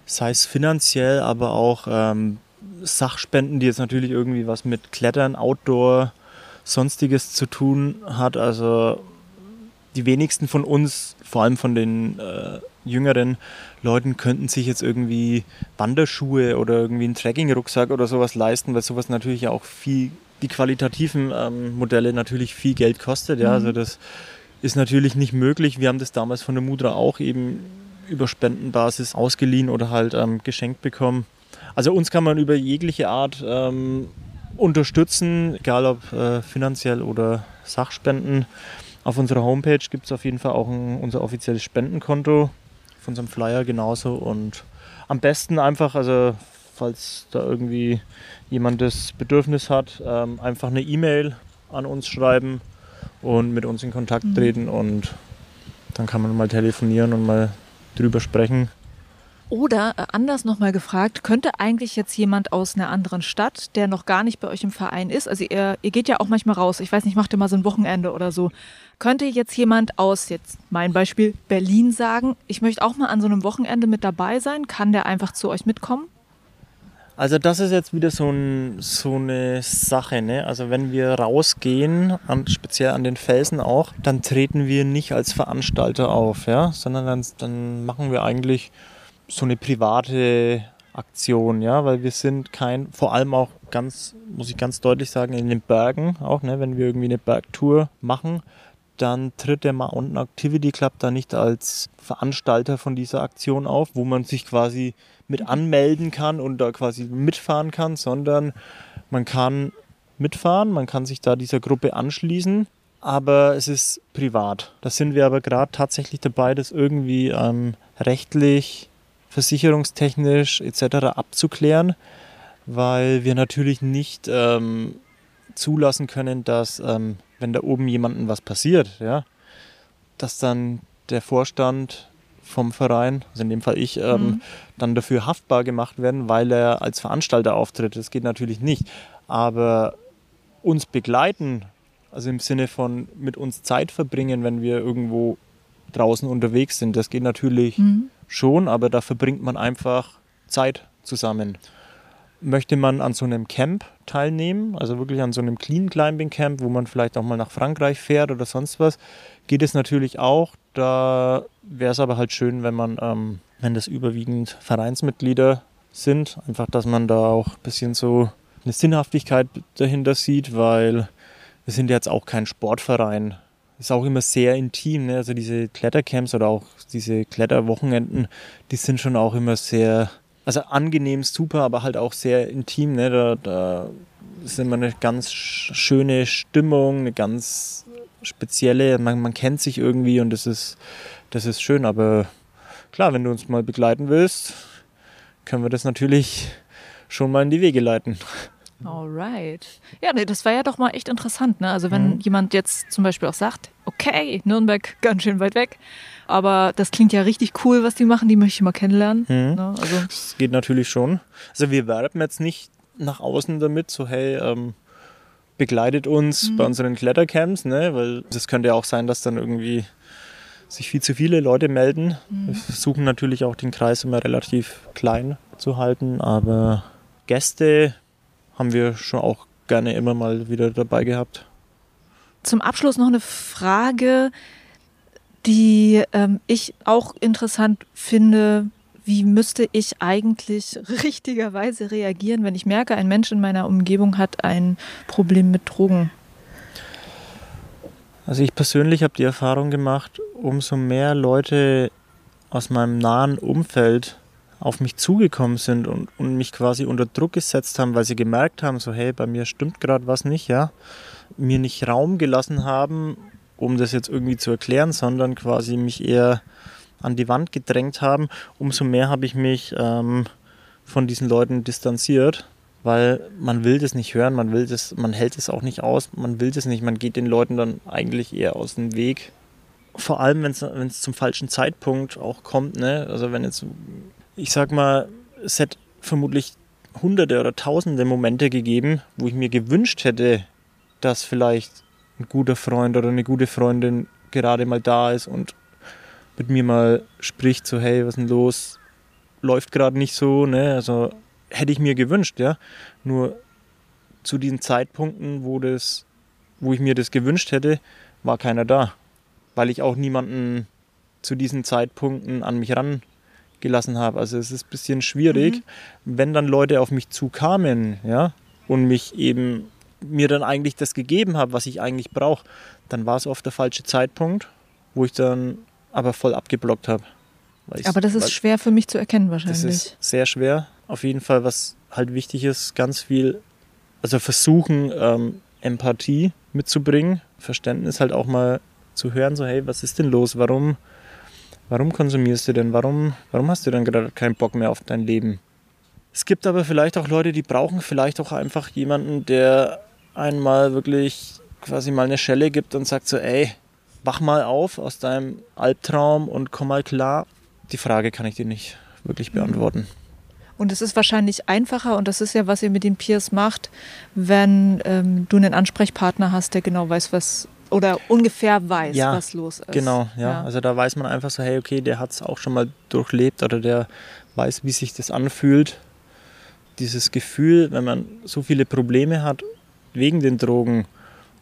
Sei es finanziell, aber auch ähm, Sachspenden, die jetzt natürlich irgendwie was mit Klettern, Outdoor, sonstiges zu tun hat. Also die wenigsten von uns, vor allem von den äh, jüngeren Leuten, könnten sich jetzt irgendwie Wanderschuhe oder irgendwie einen Trekking-Rucksack oder sowas leisten, weil sowas natürlich auch viel, die qualitativen ähm, Modelle natürlich viel Geld kostet. Ja, mhm. also das ist natürlich nicht möglich. Wir haben das damals von der Mudra auch eben über Spendenbasis ausgeliehen oder halt ähm, geschenkt bekommen. Also uns kann man über jegliche Art ähm, unterstützen, egal ob äh, finanziell oder Sachspenden. Auf unserer Homepage gibt es auf jeden Fall auch ein, unser offizielles Spendenkonto, auf unserem Flyer genauso. Und am besten einfach, also falls da irgendwie jemand das Bedürfnis hat, ähm, einfach eine E-Mail an uns schreiben und mit uns in Kontakt mhm. treten und dann kann man mal telefonieren und mal drüber sprechen. Oder äh, anders nochmal gefragt, könnte eigentlich jetzt jemand aus einer anderen Stadt, der noch gar nicht bei euch im Verein ist, also ihr, ihr geht ja auch manchmal raus, ich weiß nicht, macht ihr mal so ein Wochenende oder so, könnte jetzt jemand aus, jetzt mein Beispiel, Berlin sagen, ich möchte auch mal an so einem Wochenende mit dabei sein, kann der einfach zu euch mitkommen? Also das ist jetzt wieder so, ein, so eine Sache. Ne? Also wenn wir rausgehen, an, speziell an den Felsen auch, dann treten wir nicht als Veranstalter auf, ja? sondern dann, dann machen wir eigentlich so eine private Aktion, ja, weil wir sind kein, vor allem auch ganz, muss ich ganz deutlich sagen, in den Bergen auch, ne, wenn wir irgendwie eine Bergtour machen, dann tritt der Mountain Activity Club da nicht als Veranstalter von dieser Aktion auf, wo man sich quasi mit anmelden kann und da quasi mitfahren kann, sondern man kann mitfahren, man kann sich da dieser Gruppe anschließen, aber es ist privat. Da sind wir aber gerade tatsächlich dabei, das irgendwie ähm, rechtlich versicherungstechnisch etc. abzuklären, weil wir natürlich nicht ähm, zulassen können, dass ähm, wenn da oben jemandem was passiert, ja, dass dann der Vorstand vom Verein, also in dem Fall ich, ähm, mhm. dann dafür haftbar gemacht werden, weil er als Veranstalter auftritt. Das geht natürlich nicht. Aber uns begleiten, also im Sinne von mit uns Zeit verbringen, wenn wir irgendwo draußen unterwegs sind, das geht natürlich mhm schon, aber da verbringt man einfach Zeit zusammen. Möchte man an so einem Camp teilnehmen, also wirklich an so einem Clean Climbing Camp, wo man vielleicht auch mal nach Frankreich fährt oder sonst was, geht es natürlich auch. Da wäre es aber halt schön, wenn man, ähm, wenn das überwiegend Vereinsmitglieder sind, einfach, dass man da auch ein bisschen so eine Sinnhaftigkeit dahinter sieht, weil wir sind jetzt auch kein Sportverein ist auch immer sehr intim. Ne? Also diese Klettercamps oder auch diese Kletterwochenenden, die sind schon auch immer sehr, also angenehm, super, aber halt auch sehr intim. Ne? Da, da ist immer eine ganz schöne Stimmung, eine ganz spezielle, man, man kennt sich irgendwie und das ist, das ist schön. Aber klar, wenn du uns mal begleiten willst, können wir das natürlich schon mal in die Wege leiten. Alright. Ja, nee, das war ja doch mal echt interessant. Ne? Also wenn mhm. jemand jetzt zum Beispiel auch sagt, okay, Nürnberg ganz schön weit weg, aber das klingt ja richtig cool, was die machen, die möchte ich mal kennenlernen. Mhm. Ne? Also. Das geht natürlich schon. Also wir werben jetzt nicht nach außen damit, so hey, ähm, begleitet uns mhm. bei unseren Klettercamps, ne? weil das könnte ja auch sein, dass dann irgendwie sich viel zu viele Leute melden. Mhm. Wir versuchen natürlich auch den Kreis immer relativ klein zu halten, aber Gäste haben wir schon auch gerne immer mal wieder dabei gehabt. Zum Abschluss noch eine Frage, die ähm, ich auch interessant finde. Wie müsste ich eigentlich richtigerweise reagieren, wenn ich merke, ein Mensch in meiner Umgebung hat ein Problem mit Drogen? Also ich persönlich habe die Erfahrung gemacht, umso mehr Leute aus meinem nahen Umfeld auf mich zugekommen sind und, und mich quasi unter Druck gesetzt haben, weil sie gemerkt haben, so hey, bei mir stimmt gerade was nicht, ja, mir nicht Raum gelassen haben, um das jetzt irgendwie zu erklären, sondern quasi mich eher an die Wand gedrängt haben, umso mehr habe ich mich ähm, von diesen Leuten distanziert, weil man will das nicht hören, man will das, man hält es auch nicht aus, man will das nicht, man geht den Leuten dann eigentlich eher aus dem Weg. Vor allem, wenn es zum falschen Zeitpunkt auch kommt, ne? Also wenn jetzt, ich sag mal, es hätte vermutlich hunderte oder tausende Momente gegeben, wo ich mir gewünscht hätte, dass vielleicht ein guter Freund oder eine gute Freundin gerade mal da ist und mit mir mal spricht, so hey, was ist denn los? Läuft gerade nicht so, ne? Also hätte ich mir gewünscht, ja. Nur zu diesen Zeitpunkten, wo das, wo ich mir das gewünscht hätte, war keiner da. Weil ich auch niemanden zu diesen Zeitpunkten an mich rangelassen habe. Also es ist ein bisschen schwierig, mhm. wenn dann Leute auf mich zukamen, ja, und mich eben mir dann eigentlich das gegeben habe, was ich eigentlich brauche, dann war es oft der falsche Zeitpunkt, wo ich dann aber voll abgeblockt habe. Aber das ist schwer für mich zu erkennen wahrscheinlich. Das ist sehr schwer. Auf jeden Fall, was halt wichtig ist, ganz viel, also versuchen, ähm, Empathie mitzubringen, Verständnis halt auch mal zu hören, so hey, was ist denn los? Warum, warum konsumierst du denn? Warum, warum hast du denn gerade keinen Bock mehr auf dein Leben? Es gibt aber vielleicht auch Leute, die brauchen vielleicht auch einfach jemanden, der einmal wirklich quasi mal eine Schelle gibt und sagt so, ey, wach mal auf aus deinem Albtraum und komm mal klar. Die Frage kann ich dir nicht wirklich beantworten. Und es ist wahrscheinlich einfacher, und das ist ja, was ihr mit den Peers macht, wenn ähm, du einen Ansprechpartner hast, der genau weiß, was oder ungefähr weiß, ja, was los ist. Genau, ja. ja. Also da weiß man einfach so, hey, okay, der hat es auch schon mal durchlebt oder der weiß, wie sich das anfühlt. Dieses Gefühl, wenn man so viele Probleme hat wegen den Drogen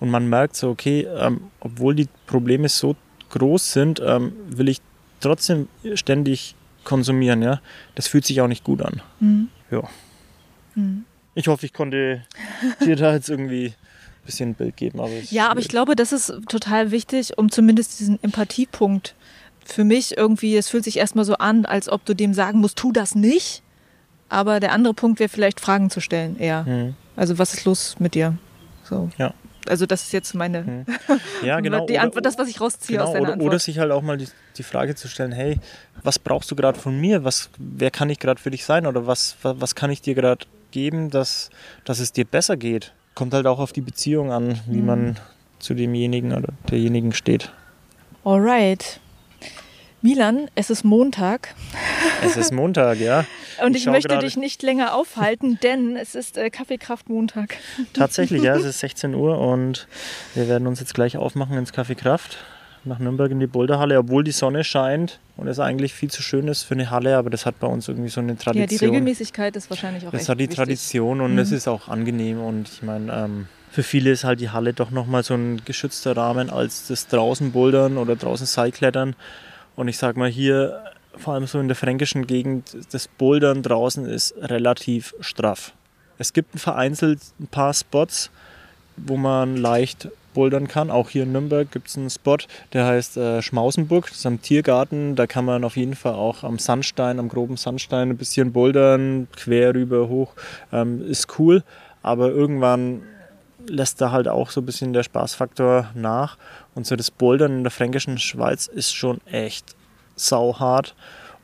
und man merkt so, okay, ähm, obwohl die Probleme so groß sind, ähm, will ich trotzdem ständig konsumieren, ja. Das fühlt sich auch nicht gut an. Mhm. Ja. Mhm. Ich hoffe, ich konnte dir da jetzt irgendwie bisschen ein Bild geben. Aber ja, aber ich glaube, das ist total wichtig, um zumindest diesen Empathiepunkt für mich irgendwie, es fühlt sich erstmal so an, als ob du dem sagen musst, tu das nicht. Aber der andere Punkt wäre vielleicht Fragen zu stellen eher. Mhm. Also was ist los mit dir? So. Ja. Also das ist jetzt meine hm. ja, genau. die Antwort, das, was ich rausziehe genau, aus deiner oder, Antwort. Oder sich halt auch mal die, die Frage zu stellen, hey, was brauchst du gerade von mir? Was, wer kann ich gerade für dich sein? Oder was, was, was kann ich dir gerade geben, dass, dass es dir besser geht? Kommt halt auch auf die Beziehung an, wie mhm. man zu demjenigen oder derjenigen steht. Alright. Milan, es ist Montag. Es ist Montag, ja. Und ich, ich möchte dich nicht länger aufhalten, denn es ist äh, Kaffeekraft Montag. Tatsächlich, ja, es ist 16 Uhr und wir werden uns jetzt gleich aufmachen ins Kaffeekraft nach Nürnberg in die Boulderhalle, obwohl die Sonne scheint und es eigentlich viel zu schön ist für eine Halle, aber das hat bei uns irgendwie so eine Tradition. Ja, die Regelmäßigkeit ist wahrscheinlich auch Das hat die wichtig. Tradition und es mhm. ist auch angenehm und ich meine, ähm, für viele ist halt die Halle doch nochmal so ein geschützter Rahmen als das draußen Bouldern oder draußen Seilklettern. Und ich sag mal, hier, vor allem so in der fränkischen Gegend, das Bouldern draußen ist relativ straff. Es gibt vereinzelt ein paar Spots, wo man leicht bouldern kann. Auch hier in Nürnberg gibt es einen Spot, der heißt äh, Schmausenburg. Das ist am Tiergarten. Da kann man auf jeden Fall auch am Sandstein, am groben Sandstein ein bisschen bouldern, quer rüber, hoch. Ähm, ist cool. Aber irgendwann lässt da halt auch so ein bisschen der Spaßfaktor nach. Und so das Bouldern in der fränkischen Schweiz ist schon echt sauhart.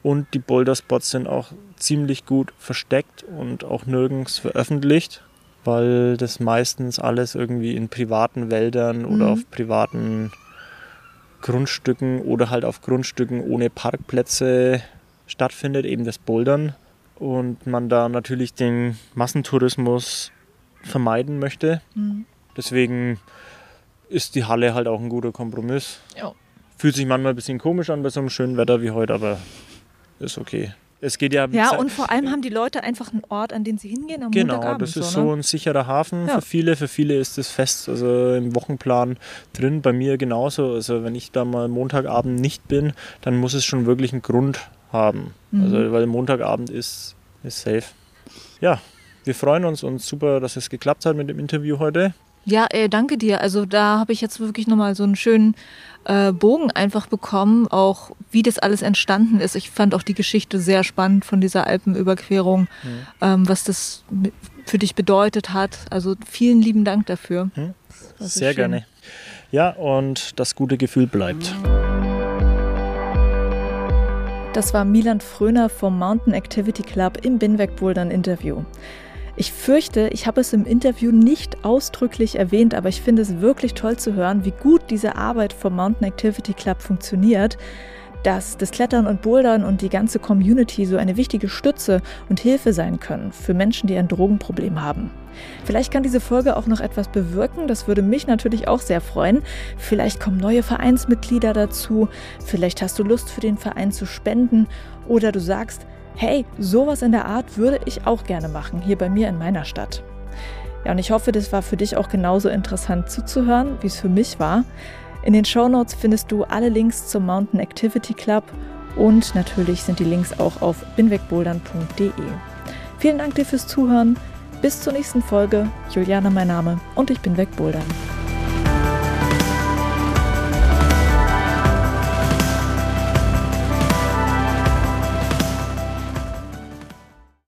Und die Boulderspots sind auch ziemlich gut versteckt und auch nirgends veröffentlicht, weil das meistens alles irgendwie in privaten Wäldern oder mhm. auf privaten Grundstücken oder halt auf Grundstücken ohne Parkplätze stattfindet, eben das Bouldern. Und man da natürlich den Massentourismus vermeiden möchte. Mhm. Deswegen ist die Halle halt auch ein guter Kompromiss. Ja. Fühlt sich manchmal ein bisschen komisch an bei so einem schönen Wetter wie heute, aber ist okay. Es geht ja. Ja, und vor allem haben die Leute einfach einen Ort, an den sie hingehen am Genau, das ist so, ne? so ein sicherer Hafen ja. für viele. Für viele ist das fest, also im Wochenplan drin. Bei mir genauso. Also wenn ich da mal Montagabend nicht bin, dann muss es schon wirklich einen Grund haben. Mhm. Also weil Montagabend ist, ist safe. Ja, wir freuen uns und super, dass es geklappt hat mit dem Interview heute. Ja, ey, danke dir. Also da habe ich jetzt wirklich nochmal so einen schönen äh, Bogen einfach bekommen, auch wie das alles entstanden ist. Ich fand auch die Geschichte sehr spannend von dieser Alpenüberquerung, mhm. ähm, was das für dich bedeutet hat. Also vielen lieben Dank dafür. Mhm. Sehr schön. gerne. Ja, und das gute Gefühl bleibt. Das war Milan Fröner vom Mountain Activity Club im Binweg Bouldern Interview. Ich fürchte, ich habe es im Interview nicht ausdrücklich erwähnt, aber ich finde es wirklich toll zu hören, wie gut diese Arbeit vom Mountain Activity Club funktioniert dass das Klettern und Bouldern und die ganze Community so eine wichtige Stütze und Hilfe sein können für Menschen, die ein Drogenproblem haben. Vielleicht kann diese Folge auch noch etwas bewirken, das würde mich natürlich auch sehr freuen. Vielleicht kommen neue Vereinsmitglieder dazu, vielleicht hast du Lust für den Verein zu spenden oder du sagst, hey, sowas in der Art würde ich auch gerne machen, hier bei mir in meiner Stadt. Ja, und ich hoffe, das war für dich auch genauso interessant zuzuhören, wie es für mich war. In den Show Notes findest du alle Links zum Mountain Activity Club und natürlich sind die Links auch auf binwegbouldern.de. Vielen Dank dir fürs Zuhören. Bis zur nächsten Folge. Juliana mein Name und ich bin wegbouldern.